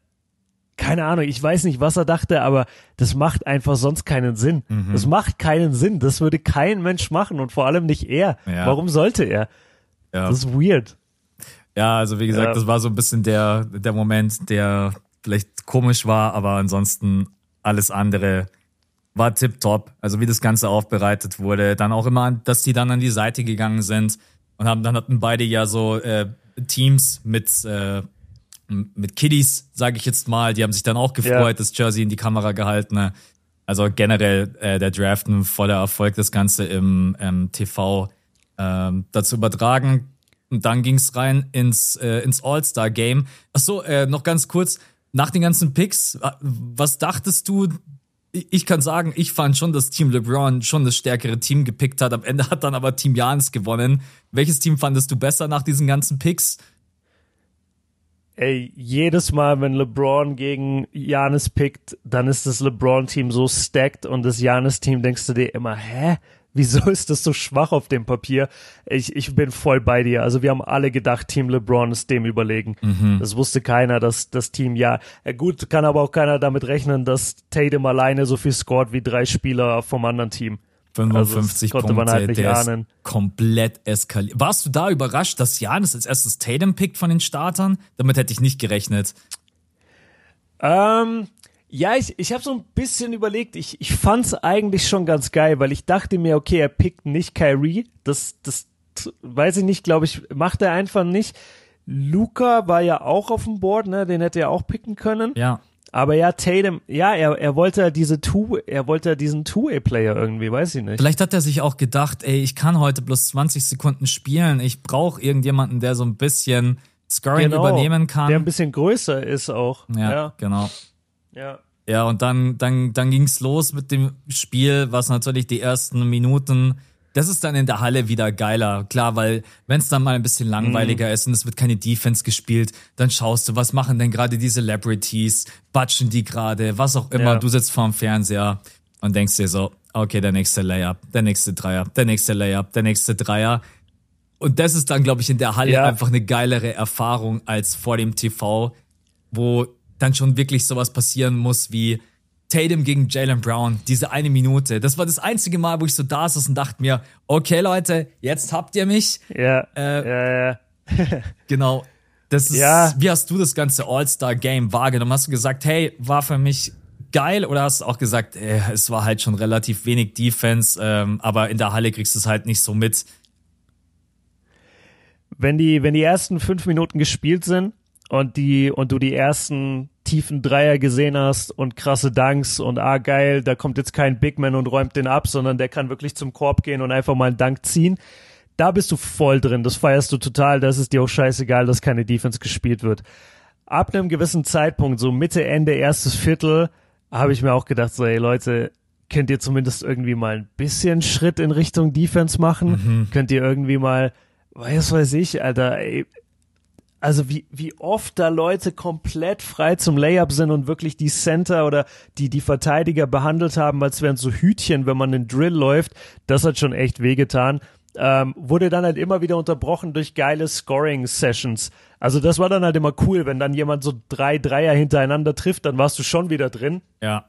keine Ahnung, ich weiß nicht, was er dachte, aber das macht einfach sonst keinen Sinn. Mhm. Das macht keinen Sinn. Das würde kein Mensch machen und vor allem nicht er. Ja. Warum sollte er? Ja. Das ist weird. Ja, also wie gesagt, ja. das war so ein bisschen der, der Moment, der vielleicht komisch war, aber ansonsten alles andere war tipptopp. Also wie das Ganze aufbereitet wurde. Dann auch immer, dass die dann an die Seite gegangen sind und haben dann hatten beide ja so äh, Teams mit äh, mit Kiddies, sage ich jetzt mal. Die haben sich dann auch gefreut, ja. das Jersey in die Kamera gehalten. Ne? Also generell äh, der Draft ein voller Erfolg, das Ganze im ähm, TV ähm, dazu übertragen. Und dann ging's rein ins, äh, ins All-Star-Game. Achso, äh, noch ganz kurz, nach den ganzen Picks, was dachtest du, ich kann sagen, ich fand schon, dass Team LeBron schon das stärkere Team gepickt hat. Am Ende hat dann aber Team Janis gewonnen. Welches Team fandest du besser nach diesen ganzen Picks? Ey, jedes Mal, wenn LeBron gegen Janis pickt, dann ist das LeBron-Team so stacked und das Janis-Team denkst du dir immer, hä? Wieso ist das so schwach auf dem Papier? Ich, ich bin voll bei dir. Also wir haben alle gedacht, Team LeBron ist dem überlegen. Mhm. Das wusste keiner, dass das Team ja. Gut, kann aber auch keiner damit rechnen, dass Tatum alleine so viel scored wie drei Spieler vom anderen Team. 55 also, Punkte, halt der ahnen. ist komplett eskaliert. Warst du da überrascht, dass Janis als erstes Tatum pickt von den Startern? Damit hätte ich nicht gerechnet. Ähm, ja, ich, ich habe so ein bisschen überlegt, ich, ich fand's eigentlich schon ganz geil, weil ich dachte mir, okay, er pickt nicht Kyrie, das, das weiß ich nicht, glaube ich, macht er einfach nicht. Luca war ja auch auf dem Board, ne, den hätte er auch picken können. Ja. Aber ja, Tatum, ja, er, er wollte diese Two, er wollte diesen Two-A-Player irgendwie, weiß ich nicht. Vielleicht hat er sich auch gedacht, ey, ich kann heute bloß 20 Sekunden spielen, ich brauche irgendjemanden, der so ein bisschen Scoring genau, übernehmen kann. Der ein bisschen größer ist auch. Ja, ja. genau. Ja. Ja, und dann, dann, dann ging's los mit dem Spiel, was natürlich die ersten Minuten das ist dann in der Halle wieder geiler. Klar, weil wenn es dann mal ein bisschen langweiliger mm. ist und es wird keine Defense gespielt, dann schaust du, was machen denn gerade die Celebrities? Batschen die gerade? Was auch immer. Ja. Du sitzt vorm Fernseher und denkst dir so, okay, der nächste Layup, der nächste Dreier, der nächste Layup, der nächste Dreier. Und das ist dann, glaube ich, in der Halle ja. einfach eine geilere Erfahrung als vor dem TV, wo dann schon wirklich sowas passieren muss wie Tatum gegen Jalen Brown, diese eine Minute. Das war das einzige Mal, wo ich so da saß und dachte mir, okay Leute, jetzt habt ihr mich. Ja, äh, ja, ja. *laughs* genau. Das ist, ja. wie hast du das ganze All-Star-Game wahrgenommen? Hast du gesagt, hey, war für mich geil oder hast du auch gesagt, äh, es war halt schon relativ wenig Defense, ähm, aber in der Halle kriegst du es halt nicht so mit? Wenn die, wenn die ersten fünf Minuten gespielt sind und die, und du die ersten tiefen Dreier gesehen hast und krasse Dunks und ah geil, da kommt jetzt kein Big Man und räumt den ab, sondern der kann wirklich zum Korb gehen und einfach mal einen Dank ziehen. Da bist du voll drin, das feierst du total, das ist dir auch scheißegal, dass keine Defense gespielt wird. Ab einem gewissen Zeitpunkt, so Mitte, Ende, erstes Viertel, habe ich mir auch gedacht, so, ey Leute, könnt ihr zumindest irgendwie mal ein bisschen Schritt in Richtung Defense machen? Mhm. Könnt ihr irgendwie mal, was weiß ich, Alter, ey, also wie, wie oft da Leute komplett frei zum Layup sind und wirklich die Center oder die, die Verteidiger behandelt haben, als wären so Hütchen, wenn man einen Drill läuft, das hat schon echt wehgetan. Ähm, wurde dann halt immer wieder unterbrochen durch geile Scoring-Sessions. Also das war dann halt immer cool, wenn dann jemand so drei Dreier hintereinander trifft, dann warst du schon wieder drin. Ja.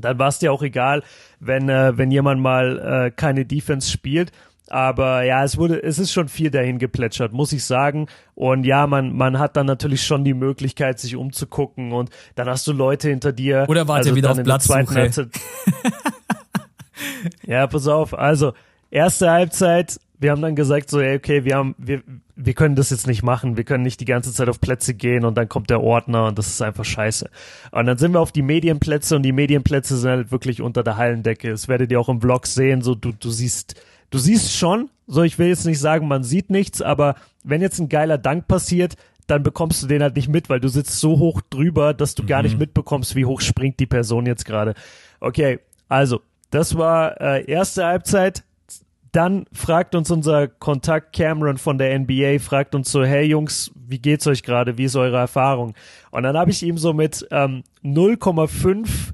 Dann war es dir auch egal, wenn, äh, wenn jemand mal äh, keine Defense spielt. Aber ja, es wurde, es ist schon viel dahin geplätschert, muss ich sagen. Und ja, man, man hat dann natürlich schon die Möglichkeit, sich umzugucken und dann hast du Leute hinter dir. Oder wart also ihr wieder auf Platzsuche? ja, pass auf. Also, erste Halbzeit, wir haben dann gesagt so, okay, wir haben, wir, wir können das jetzt nicht machen. Wir können nicht die ganze Zeit auf Plätze gehen und dann kommt der Ordner und das ist einfach scheiße. Und dann sind wir auf die Medienplätze und die Medienplätze sind halt wirklich unter der Hallendecke. Das werdet ihr auch im Vlog sehen. So, du, du siehst, du siehst schon, so ich will jetzt nicht sagen, man sieht nichts, aber wenn jetzt ein geiler Dank passiert, dann bekommst du den halt nicht mit, weil du sitzt so hoch drüber, dass du mhm. gar nicht mhm. mitbekommst, wie hoch springt die Person jetzt gerade. Okay, also, das war äh, erste Halbzeit. Dann fragt uns unser Kontakt Cameron von der NBA, fragt uns so, hey Jungs, wie geht's euch gerade? Wie ist eure Erfahrung? Und dann habe ich ihm so mit ähm, 0,5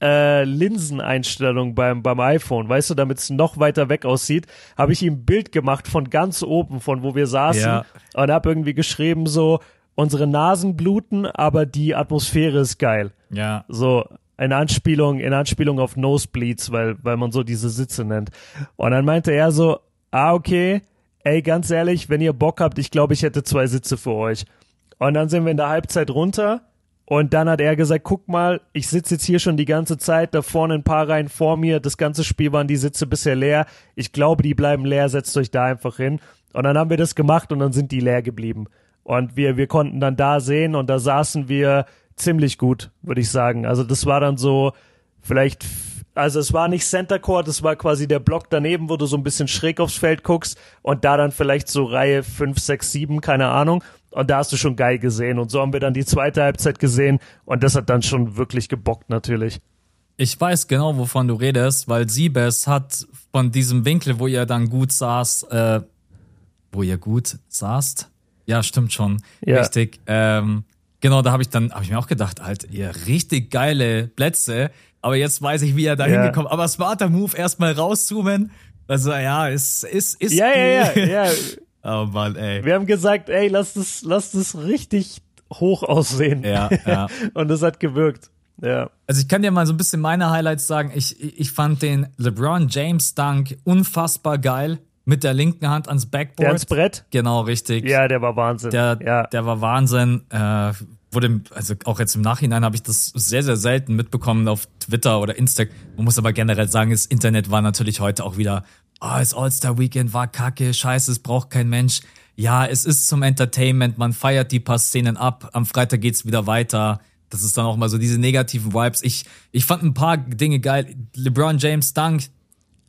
äh, Linseneinstellung beim, beim iPhone, weißt du, damit es noch weiter weg aussieht, habe ich ihm ein Bild gemacht von ganz oben, von wo wir saßen ja. und habe irgendwie geschrieben so, unsere Nasen bluten, aber die Atmosphäre ist geil. Ja. So, in Anspielung, in Anspielung auf Nosebleeds, weil, weil man so diese Sitze nennt. Und dann meinte er so, ah, okay, ey, ganz ehrlich, wenn ihr Bock habt, ich glaube, ich hätte zwei Sitze für euch. Und dann sind wir in der Halbzeit runter und dann hat er gesagt, guck mal, ich sitze jetzt hier schon die ganze Zeit, da vorne ein paar Reihen vor mir, das ganze Spiel waren die Sitze bisher leer. Ich glaube, die bleiben leer, setzt euch da einfach hin. Und dann haben wir das gemacht und dann sind die leer geblieben. Und wir, wir konnten dann da sehen und da saßen wir ziemlich gut, würde ich sagen. Also das war dann so vielleicht also es war nicht Center Court, es war quasi der Block daneben, wo du so ein bisschen schräg aufs Feld guckst und da dann vielleicht so Reihe 5, 6, 7, keine Ahnung. Und da hast du schon geil gesehen. Und so haben wir dann die zweite Halbzeit gesehen und das hat dann schon wirklich gebockt natürlich. Ich weiß genau, wovon du redest, weil Siebes hat von diesem Winkel, wo ihr dann gut saß, äh, wo ihr gut saßt, ja, stimmt schon, ja. richtig, ähm, genau, da habe ich dann, habe ich mir auch gedacht, halt, ihr richtig geile Plätze, aber jetzt weiß ich, wie er da hingekommen. Ja. Aber smarter Move, erstmal rauszoomen. Also ja, ist ist ist. Ja, ja, ja, ja. *laughs* oh Mann, ey. Wir haben gesagt, ey, lass das, lass das richtig hoch aussehen. Ja, ja. *laughs* Und das hat gewirkt. Ja. Also ich kann dir mal so ein bisschen meine Highlights sagen. Ich, ich fand den LeBron James Dunk unfassbar geil. Mit der linken Hand ans Backboard. Der ans Brett? Genau, richtig. Ja, der war Wahnsinn. Der, ja. der war Wahnsinn. Äh, wurde, also auch jetzt im Nachhinein habe ich das sehr, sehr selten mitbekommen auf Twitter oder Instagram. Man muss aber generell sagen, das Internet war natürlich heute auch wieder, ah, oh, das All-Star-Weekend war kacke, scheiße, es braucht kein Mensch. Ja, es ist zum Entertainment, man feiert die paar Szenen ab, am Freitag geht's wieder weiter. Das ist dann auch mal so diese negativen Vibes. Ich, ich fand ein paar Dinge geil. LeBron James Dank,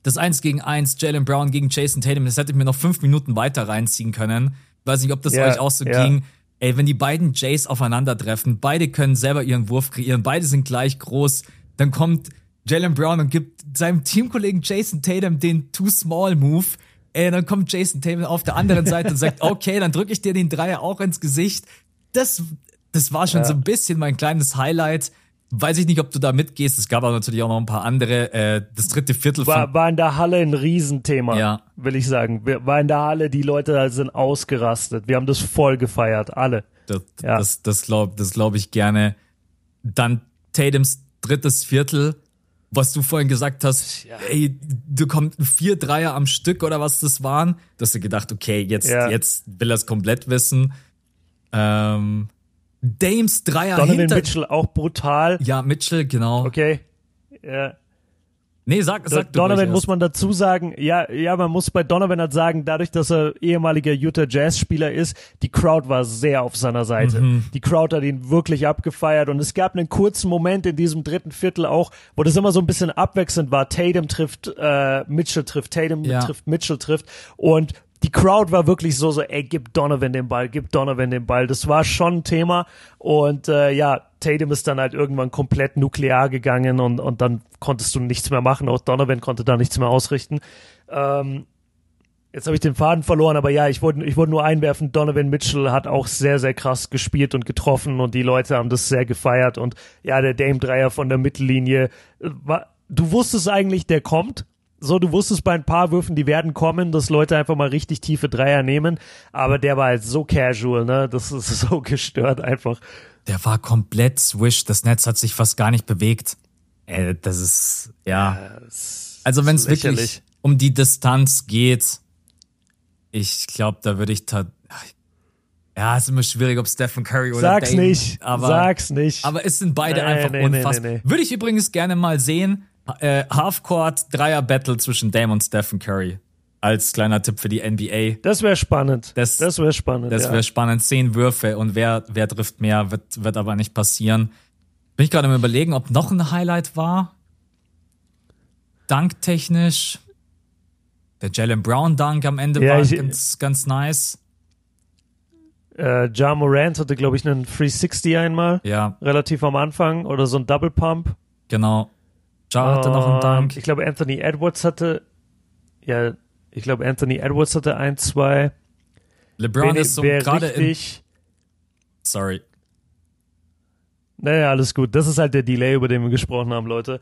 das Eins gegen Eins, Jalen Brown gegen Jason Tatum, das hätte ich mir noch fünf Minuten weiter reinziehen können. Weiß nicht, ob das yeah, euch auch so yeah. ging. Ey, wenn die beiden Jays aufeinandertreffen, beide können selber ihren Wurf kreieren, beide sind gleich groß, dann kommt Jalen Brown und gibt seinem Teamkollegen Jason Tatum den Too Small Move. Ey, dann kommt Jason Tatum auf der anderen *laughs* Seite und sagt, okay, dann drücke ich dir den Dreier auch ins Gesicht. Das, das war schon ja. so ein bisschen mein kleines Highlight. Weiß ich nicht, ob du da mitgehst. Es gab aber natürlich auch noch ein paar andere. Äh, das dritte Viertel war, war in der Halle ein Riesenthema, ja. will ich sagen. War in der Halle, die Leute sind ausgerastet. Wir haben das voll gefeiert, alle. Das, ja. das, das glaube das glaub ich gerne. Dann Tatums drittes Viertel, was du vorhin gesagt hast, ja. ey, du kommst vier Dreier am Stück oder was das waren. Da hast du gedacht, okay, jetzt, ja. jetzt will er es komplett wissen. Ähm, Dames Dreier Donovan hinter Mitchell auch brutal. Ja, Mitchell, genau. Okay. Ja. Nee, sag, sag Donovan muss man dazu sagen, ja, ja, man muss bei Donovan halt sagen, dadurch, dass er ehemaliger Utah Jazz Spieler ist, die Crowd war sehr auf seiner Seite. Mhm. Die Crowd hat ihn wirklich abgefeiert und es gab einen kurzen Moment in diesem dritten Viertel auch, wo das immer so ein bisschen abwechselnd war. Tatum trifft, äh, Mitchell trifft, Tatum ja. trifft, Mitchell trifft und die Crowd war wirklich so, so, ey, gib Donovan den Ball, gib Donovan den Ball. Das war schon ein Thema. Und äh, ja, Tatum ist dann halt irgendwann komplett nuklear gegangen und, und dann konntest du nichts mehr machen. Auch Donovan konnte da nichts mehr ausrichten. Ähm, jetzt habe ich den Faden verloren, aber ja, ich wollte ich wollte nur einwerfen, Donovan Mitchell hat auch sehr, sehr krass gespielt und getroffen und die Leute haben das sehr gefeiert. Und ja, der Dame-Dreier von der Mittellinie, äh, war, du wusstest eigentlich, der kommt so, du wusstest bei ein paar Würfen, die werden kommen, dass Leute einfach mal richtig tiefe Dreier nehmen, aber der war halt so casual, ne? Das ist *laughs* so gestört einfach. Der war komplett swish, das Netz hat sich fast gar nicht bewegt. Äh, das ist, ja. ja das also wenn es wirklich um die Distanz geht, ich glaube, da würde ich ja, ist immer schwierig, ob Stephen Curry oder Sag's Dame, nicht, aber, sag's nicht. Aber es sind beide nee, einfach nee, unfassbar. Nee, würde ich übrigens gerne mal sehen, äh, Halfcourt Dreier Battle zwischen Dame und Stephen Curry. Als kleiner Tipp für die NBA. Das wäre spannend. Das, das wäre spannend. Das wäre ja. spannend. Zehn Würfe und wer, wer trifft mehr, wird, wird aber nicht passieren. Bin ich gerade am überlegen, ob noch ein Highlight war. Danktechnisch. Der Jalen Brown Dunk am Ende ja, war ich, ganz, ganz nice. Äh, ja Morant hatte, glaube ich, einen 360 einmal. Ja. Relativ am Anfang. Oder so ein Double Pump. Genau. Ja hatte noch einen Dank. Ich glaube, Anthony Edwards hatte, ja, ich glaube, Anthony Edwards hatte ein, zwei. LeBron ist so gerade in. Sorry. Naja, alles gut. Das ist halt der Delay, über den wir gesprochen haben, Leute.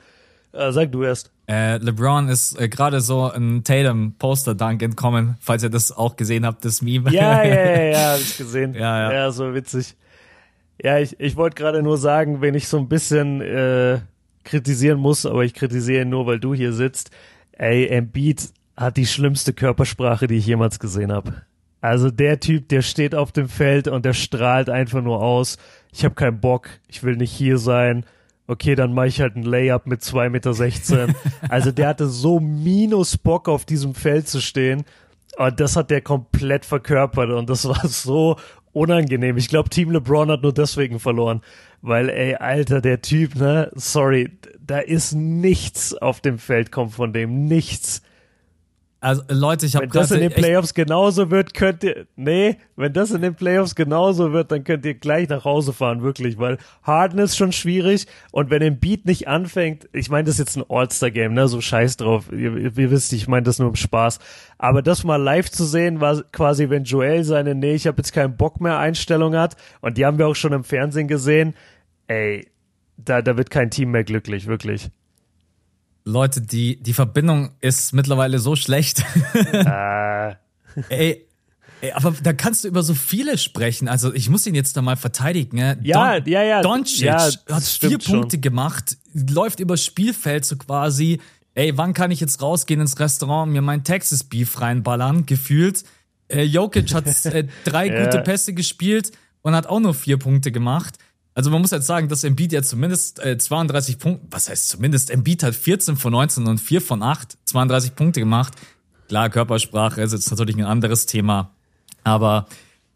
Äh, sag du erst. Äh, LeBron ist äh, gerade so ein Tatum-Poster-Dank entkommen, falls ihr das auch gesehen habt, das Meme. Ja, ja, ja, ja, *laughs* hab ich gesehen. ja, ja. Ja, so witzig. Ja, ich, ich wollte gerade nur sagen, wenn ich so ein bisschen äh, kritisieren muss, aber ich kritisiere ihn nur, weil du hier sitzt. Ey, Embiid hat die schlimmste Körpersprache, die ich jemals gesehen habe. Also der Typ, der steht auf dem Feld und der strahlt einfach nur aus. Ich habe keinen Bock, ich will nicht hier sein. Okay, dann mache ich halt ein Layup mit 2,16 Meter. *laughs* Also der hatte so minus Bock auf diesem Feld zu stehen. Und das hat der komplett verkörpert und das war so unangenehm. Ich glaube, Team LeBron hat nur deswegen verloren. Weil, ey, Alter, der Typ, ne, sorry, da ist nichts auf dem Feld kommt von dem, nichts. Also Leute, ich habe Wenn das in den Playoffs genauso wird, könnt ihr nee, wenn das in den Playoffs genauso wird, dann könnt ihr gleich nach Hause fahren, wirklich, weil Harden ist schon schwierig und wenn ein Beat nicht anfängt, ich meine, das ist jetzt ein All-Star Game, ne, so scheiß drauf. Ihr, ihr wisst, ich meine das nur im Spaß, aber das mal live zu sehen, war quasi wenn Joel seine nee, ich habe jetzt keinen Bock mehr Einstellung hat und die haben wir auch schon im Fernsehen gesehen. Ey, da da wird kein Team mehr glücklich, wirklich. Leute, die, die Verbindung ist mittlerweile so schlecht. *laughs* äh. Ey, ey, aber da kannst du über so viele sprechen. Also ich muss ihn jetzt da mal verteidigen. Ne? Ja, Don, ja, ja. Doncic ja, hat vier Punkte gemacht, läuft übers Spielfeld so quasi. Ey, wann kann ich jetzt rausgehen ins Restaurant und mir mein Texas Beef reinballern? Gefühlt. Äh, Jokic hat äh, drei *laughs* gute Pässe gespielt und hat auch nur vier Punkte gemacht. Also man muss jetzt sagen, dass Embiid ja zumindest äh, 32 Punkte, was heißt zumindest, Embiid hat 14 von 19 und 4 von 8, 32 Punkte gemacht. Klar, Körpersprache ist jetzt natürlich ein anderes Thema, aber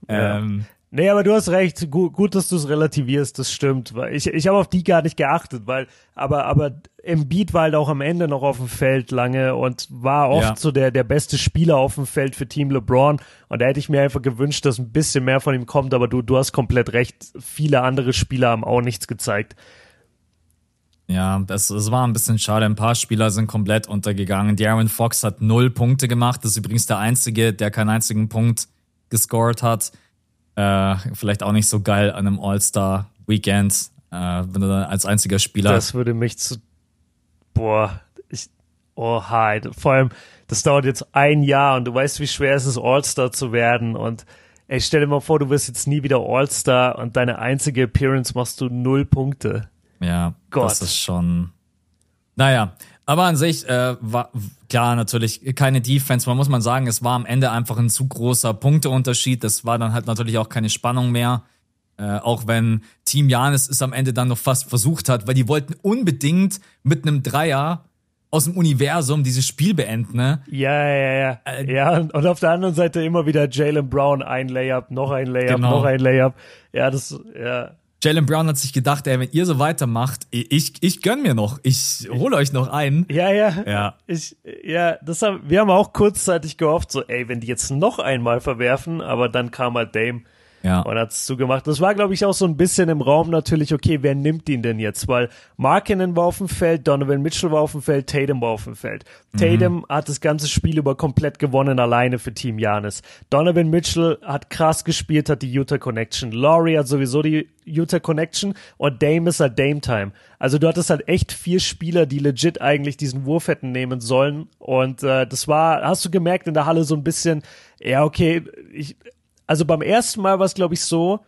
ähm, ja. Nee, aber du hast recht. Gut, gut dass du es relativierst, das stimmt. Ich, ich habe auf die gar nicht geachtet, weil, aber, aber Embiid war halt auch am Ende noch auf dem Feld lange und war oft ja. so der, der beste Spieler auf dem Feld für Team LeBron. Und da hätte ich mir einfach gewünscht, dass ein bisschen mehr von ihm kommt, aber du, du hast komplett recht. Viele andere Spieler haben auch nichts gezeigt. Ja, das, das war ein bisschen schade. Ein paar Spieler sind komplett untergegangen. Darren Fox hat null Punkte gemacht. Das ist übrigens der einzige, der keinen einzigen Punkt gescored hat. Äh, vielleicht auch nicht so geil an einem All-Star-Weekend, äh, wenn du dann als einziger Spieler. Das würde mich zu. Boah, ich. Oh, hi. Vor allem, das dauert jetzt ein Jahr und du weißt, wie schwer es ist, All-Star zu werden. Und ey, stell dir mal vor, du wirst jetzt nie wieder All-Star und deine einzige Appearance machst du null Punkte. Ja, Gott. das ist schon. Naja, aber an sich äh, war klar natürlich keine Defense. Man muss man sagen, es war am Ende einfach ein zu großer Punkteunterschied. Das war dann halt natürlich auch keine Spannung mehr. Äh, auch wenn Team Janis es am Ende dann noch fast versucht hat, weil die wollten unbedingt mit einem Dreier aus dem Universum dieses Spiel beenden, ne? Ja, ja, ja. Äh, ja, und auf der anderen Seite immer wieder Jalen Brown ein Layup, noch ein Layup, genau. noch ein Layup. Ja, das, ja. Jalen Brown hat sich gedacht, ey, wenn ihr so weitermacht, ich, ich gönn mir noch. Ich hole euch noch ein. Ja, ja. Ja. Ich, ja, das haben, wir haben auch kurzzeitig gehofft, so, ey, wenn die jetzt noch einmal verwerfen, aber dann kam halt Dame. Ja. Und hat's zugemacht. Das war, glaube ich, auch so ein bisschen im Raum natürlich, okay, wer nimmt ihn denn jetzt? Weil Markinen war auf dem Feld, Donovan Mitchell war auf dem Feld, Tatum war auf dem Feld. Mhm. Tatum hat das ganze Spiel über komplett gewonnen, alleine für Team Janis. Donovan Mitchell hat krass gespielt, hat die Utah Connection. Laurie hat sowieso die Utah Connection und Dame ist halt Dame Time. Also du hattest halt echt vier Spieler, die legit eigentlich diesen Wurf hätten nehmen sollen. Und äh, das war, hast du gemerkt in der Halle so ein bisschen, ja, okay, ich, also beim ersten Mal war es, glaube ich, so,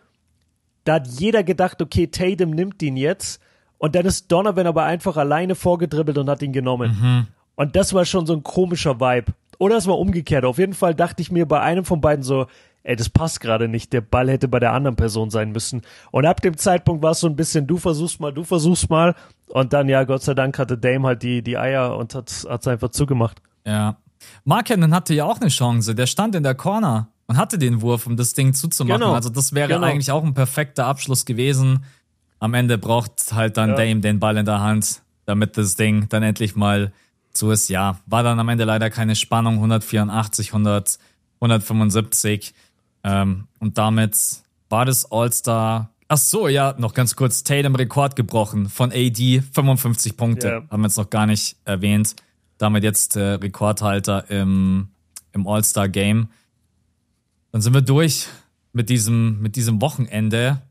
da hat jeder gedacht, okay, Tatum nimmt ihn jetzt. Und dann ist Donovan aber einfach alleine vorgedribbelt und hat ihn genommen. Mhm. Und das war schon so ein komischer Vibe. Oder es war umgekehrt. Auf jeden Fall dachte ich mir bei einem von beiden so, ey, das passt gerade nicht. Der Ball hätte bei der anderen Person sein müssen. Und ab dem Zeitpunkt war es so ein bisschen, du versuchst mal, du versuchst mal. Und dann, ja, Gott sei Dank hatte Dame halt die, die Eier und hat es einfach zugemacht. Ja. Mark Cannon hatte ja auch eine Chance. Der stand in der Corner und hatte den Wurf, um das Ding zuzumachen. Genau. Also das wäre genau. eigentlich auch ein perfekter Abschluss gewesen. Am Ende braucht halt dann ja. Dame den Ball in der Hand, damit das Ding dann endlich mal zu ist. Ja, war dann am Ende leider keine Spannung, 184, 100, 175. Ähm, und damit war das All-Star. Ach so, ja, noch ganz kurz. Tatum Rekord gebrochen von AD, 55 Punkte. Yeah. Haben wir jetzt noch gar nicht erwähnt. Damit jetzt äh, Rekordhalter im, im All-Star-Game. Dann sind wir durch mit diesem, mit diesem Wochenende.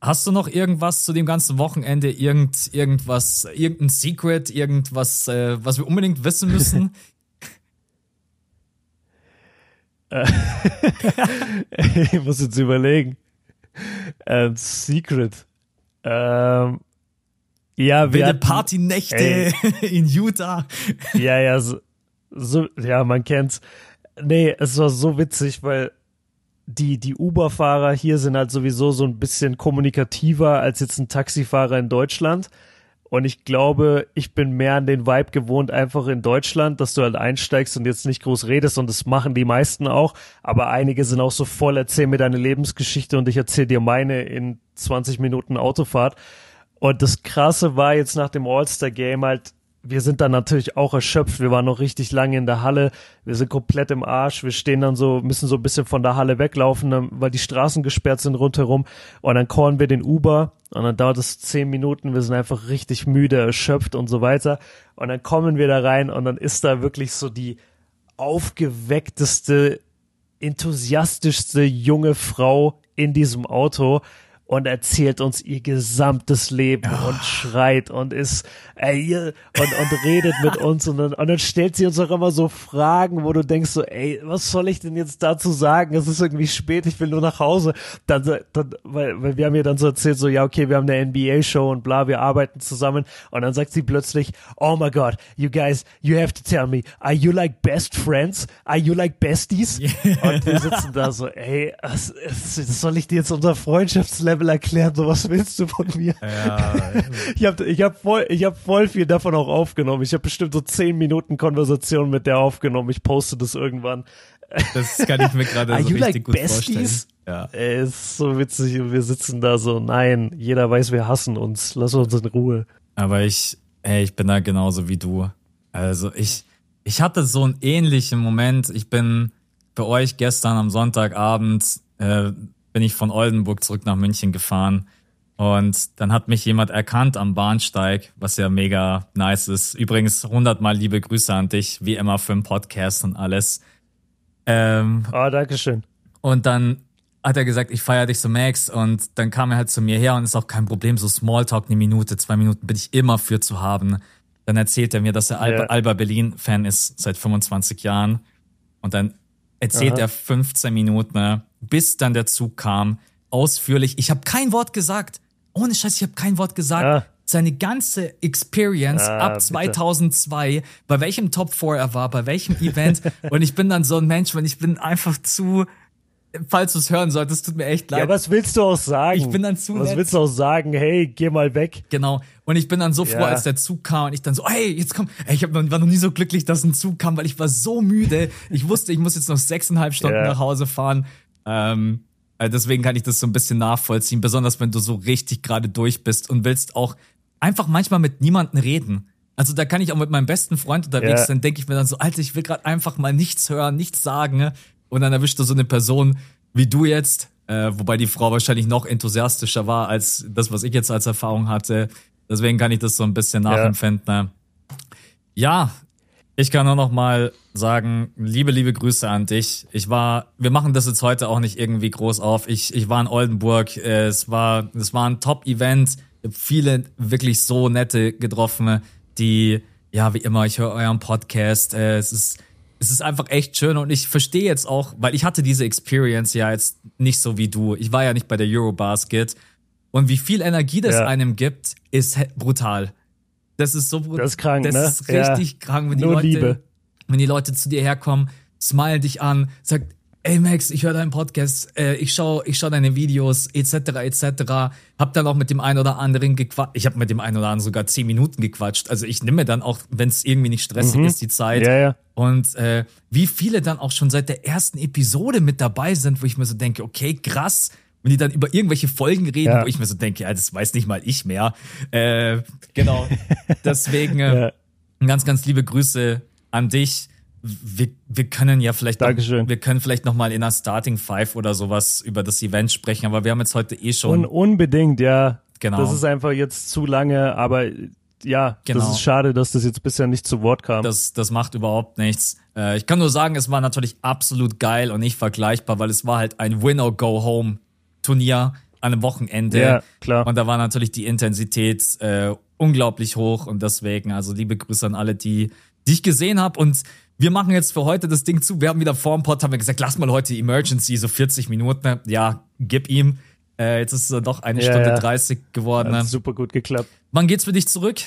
Hast du noch irgendwas zu dem ganzen Wochenende? Irgend, irgendwas, irgendein Secret, irgendwas, äh, was wir unbedingt wissen müssen? *laughs* *laughs* ich muss jetzt überlegen. Ähm, Secret. Ähm, ja, wir hatten, Partynächte *laughs* in Utah. ja, ja, so, so, ja, man kennt's. Nee, es war so witzig, weil die, die Uber-Fahrer hier sind halt sowieso so ein bisschen kommunikativer als jetzt ein Taxifahrer in Deutschland. Und ich glaube, ich bin mehr an den Vibe gewohnt, einfach in Deutschland, dass du halt einsteigst und jetzt nicht groß redest und das machen die meisten auch. Aber einige sind auch so voll, erzähl mir deine Lebensgeschichte und ich erzähl dir meine in 20 Minuten Autofahrt. Und das Krasse war jetzt nach dem All-Star-Game halt, wir sind dann natürlich auch erschöpft. Wir waren noch richtig lange in der Halle. Wir sind komplett im Arsch. Wir stehen dann so, müssen so ein bisschen von der Halle weglaufen, weil die Straßen gesperrt sind rundherum. Und dann callen wir den Uber. Und dann dauert es zehn Minuten. Wir sind einfach richtig müde, erschöpft und so weiter. Und dann kommen wir da rein und dann ist da wirklich so die aufgeweckteste, enthusiastischste junge Frau in diesem Auto und erzählt uns ihr gesamtes Leben oh. und schreit und ist ey, und, und redet mit *laughs* uns und dann, und dann stellt sie uns auch immer so Fragen, wo du denkst so, ey, was soll ich denn jetzt dazu sagen? Es ist irgendwie spät, ich will nur nach Hause. Dann, dann weil, weil wir haben ihr dann so erzählt, so, ja, okay, wir haben eine NBA-Show und bla, wir arbeiten zusammen und dann sagt sie plötzlich, oh my God, you guys, you have to tell me, are you like best friends? Are you like besties? Yeah. *laughs* Und wir sitzen da so, ey, was, was soll ich dir jetzt unser Freundschaftslevel Level erklären, so was willst du von mir? Ja. *laughs* ich habe ich hab voll, ich hab voll viel davon auch aufgenommen. Ich habe bestimmt so zehn Minuten Konversation mit der aufgenommen. Ich poste das irgendwann. Das kann ich mir gerade so richtig like gut besties? vorstellen. Ja. Ey, ist so witzig und wir sitzen da so, nein, jeder weiß, wir hassen uns. Lass uns in Ruhe. Aber ich, ey, ich bin da genauso wie du. Also ich, ich hatte so einen ähnlichen Moment. Ich bin für euch gestern am Sonntagabend äh, bin ich von Oldenburg zurück nach München gefahren. Und dann hat mich jemand erkannt am Bahnsteig, was ja mega nice ist. Übrigens hundertmal liebe Grüße an dich, wie immer für den Podcast und alles. Ähm, oh, danke schön. Und dann hat er gesagt, ich feiere dich so Max und dann kam er halt zu mir her und ist auch kein Problem, so Smalltalk eine Minute, zwei Minuten bin ich immer für zu haben. Dann erzählt er mir, dass er Alba, yeah. Alba Berlin Fan ist seit 25 Jahren und dann erzählt Aha. er 15 Minuten, bis dann der Zug kam, ausführlich. Ich habe kein Wort gesagt. Ohne Scheiß, ich habe kein Wort gesagt. Ah. Seine ganze Experience ah, ab 2002, bitte. bei welchem Top 4 er war, bei welchem Event. *laughs* und ich bin dann so ein Mensch, wenn ich bin einfach zu falls du es hören solltest, tut mir echt leid. Ja, was willst du auch sagen? Ich bin dann zu Was nett. willst du auch sagen? Hey, geh mal weg. Genau. Und ich bin dann so froh, ja. als der Zug kam und ich dann so, hey, jetzt komm. Ey, ich hab, war noch nie so glücklich, dass ein Zug kam, weil ich war so müde. Ich wusste, ich muss jetzt noch sechseinhalb Stunden ja. nach Hause fahren. Ähm, also deswegen kann ich das so ein bisschen nachvollziehen, besonders wenn du so richtig gerade durch bist und willst auch einfach manchmal mit niemandem reden. Also da kann ich auch mit meinem besten Freund unterwegs ja. sein, denke ich mir dann so, Alter, ich will gerade einfach mal nichts hören, nichts sagen und dann erwischt du so eine Person wie du jetzt, äh, wobei die Frau wahrscheinlich noch enthusiastischer war als das, was ich jetzt als Erfahrung hatte. Deswegen kann ich das so ein bisschen nachempfinden. Ja, ne? ja ich kann nur noch mal sagen, liebe, liebe Grüße an dich. Ich war, wir machen das jetzt heute auch nicht irgendwie groß auf. Ich, ich war in Oldenburg. Es war, es war ein Top-Event. Viele wirklich so nette getroffen, die, ja, wie immer, ich höre euren Podcast. Äh, es ist, es ist einfach echt schön und ich verstehe jetzt auch, weil ich hatte diese Experience ja jetzt nicht so wie du. Ich war ja nicht bei der Eurobasket und wie viel Energie das ja. einem gibt, ist brutal. Das ist so brutal. Das ist krank, das ne? ist richtig ja. krank, wenn die Nur Leute, Liebe. Wenn die Leute zu dir herkommen, smile dich an, sagt, ey Max, ich höre deinen Podcast, äh, ich schaue ich schau deine Videos, etc., etc. Hab dann auch mit dem einen oder anderen gequatscht. Ich habe mit dem einen oder anderen sogar zehn Minuten gequatscht. Also ich nehme dann auch, wenn es irgendwie nicht stressig mhm. ist, die Zeit. Ja, ja. Und äh, wie viele dann auch schon seit der ersten Episode mit dabei sind, wo ich mir so denke, okay, krass, wenn die dann über irgendwelche Folgen reden, ja. wo ich mir so denke, ja, das weiß nicht mal ich mehr. Äh, genau. *laughs* Deswegen äh, ganz, ganz liebe Grüße an dich wir, wir können ja vielleicht, noch, wir können vielleicht noch mal in einer Starting Five oder sowas über das Event sprechen, aber wir haben jetzt heute eh schon. Un unbedingt, ja. Genau. Das ist einfach jetzt zu lange, aber ja, genau. das ist schade, dass das jetzt bisher nicht zu Wort kam. Das, das macht überhaupt nichts. Äh, ich kann nur sagen, es war natürlich absolut geil und nicht vergleichbar, weil es war halt ein Win-or-Go-Home-Turnier an einem Wochenende. Ja, klar. Und da war natürlich die Intensität äh, unglaublich hoch und deswegen, also liebe Grüße an alle, die, die ich gesehen habe und wir machen jetzt für heute das Ding zu. Wir haben wieder vor dem Pod, haben wir gesagt, lass mal heute Emergency, so 40 Minuten. Ja, gib ihm. Äh, jetzt ist es doch eine ja, Stunde ja. 30 geworden. Hat super gut geklappt. Wann geht's für dich zurück?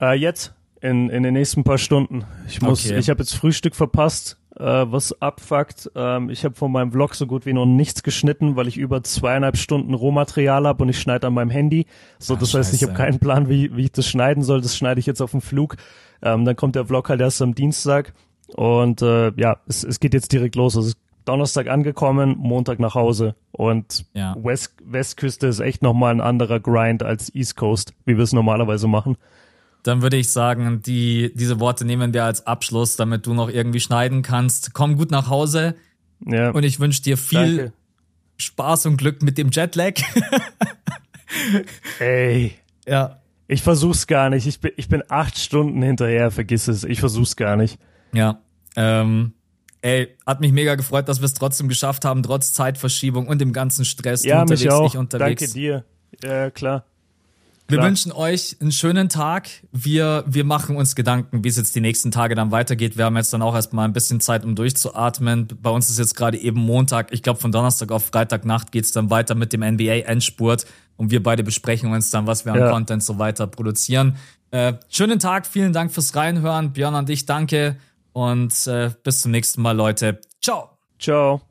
Äh, jetzt, in, in den nächsten paar Stunden. Ich muss, okay. ich habe jetzt Frühstück verpasst, äh, was abfuckt. Ähm, ich habe von meinem Vlog so gut wie noch nichts geschnitten, weil ich über zweieinhalb Stunden Rohmaterial habe und ich schneide an meinem Handy. So, Ach, das heißt, ich habe keinen Plan, wie, wie ich das schneiden soll. Das schneide ich jetzt auf dem Flug. Ähm, dann kommt der Vlog halt erst am Dienstag. Und äh, ja, es, es geht jetzt direkt los. Also Donnerstag angekommen, Montag nach Hause. Und ja. West, Westküste ist echt nochmal ein anderer Grind als East Coast, wie wir es normalerweise machen. Dann würde ich sagen, die, diese Worte nehmen wir als Abschluss, damit du noch irgendwie schneiden kannst. Komm gut nach Hause. Ja. Und ich wünsche dir viel Danke. Spaß und Glück mit dem Jetlag. *laughs* Ey. Ja. Ich versuch's gar nicht. Ich bin, ich bin acht Stunden hinterher, vergiss es. Ich versuch's gar nicht. Ja. Ähm, ey, hat mich mega gefreut, dass wir es trotzdem geschafft haben, trotz Zeitverschiebung und dem ganzen Stress. Ja, mich auch. Ich unterwegs. Danke dir. Ja, klar. Wir wünschen euch einen schönen Tag. Wir, wir machen uns Gedanken, wie es jetzt die nächsten Tage dann weitergeht. Wir haben jetzt dann auch erstmal ein bisschen Zeit, um durchzuatmen. Bei uns ist jetzt gerade eben Montag. Ich glaube, von Donnerstag auf Freitagnacht geht's dann weiter mit dem NBA-Endspurt. Und wir beide besprechen uns dann, was wir ja. an Content so weiter produzieren. Äh, schönen Tag, vielen Dank fürs Reinhören. Björn an dich, danke. Und äh, bis zum nächsten Mal, Leute. Ciao. Ciao.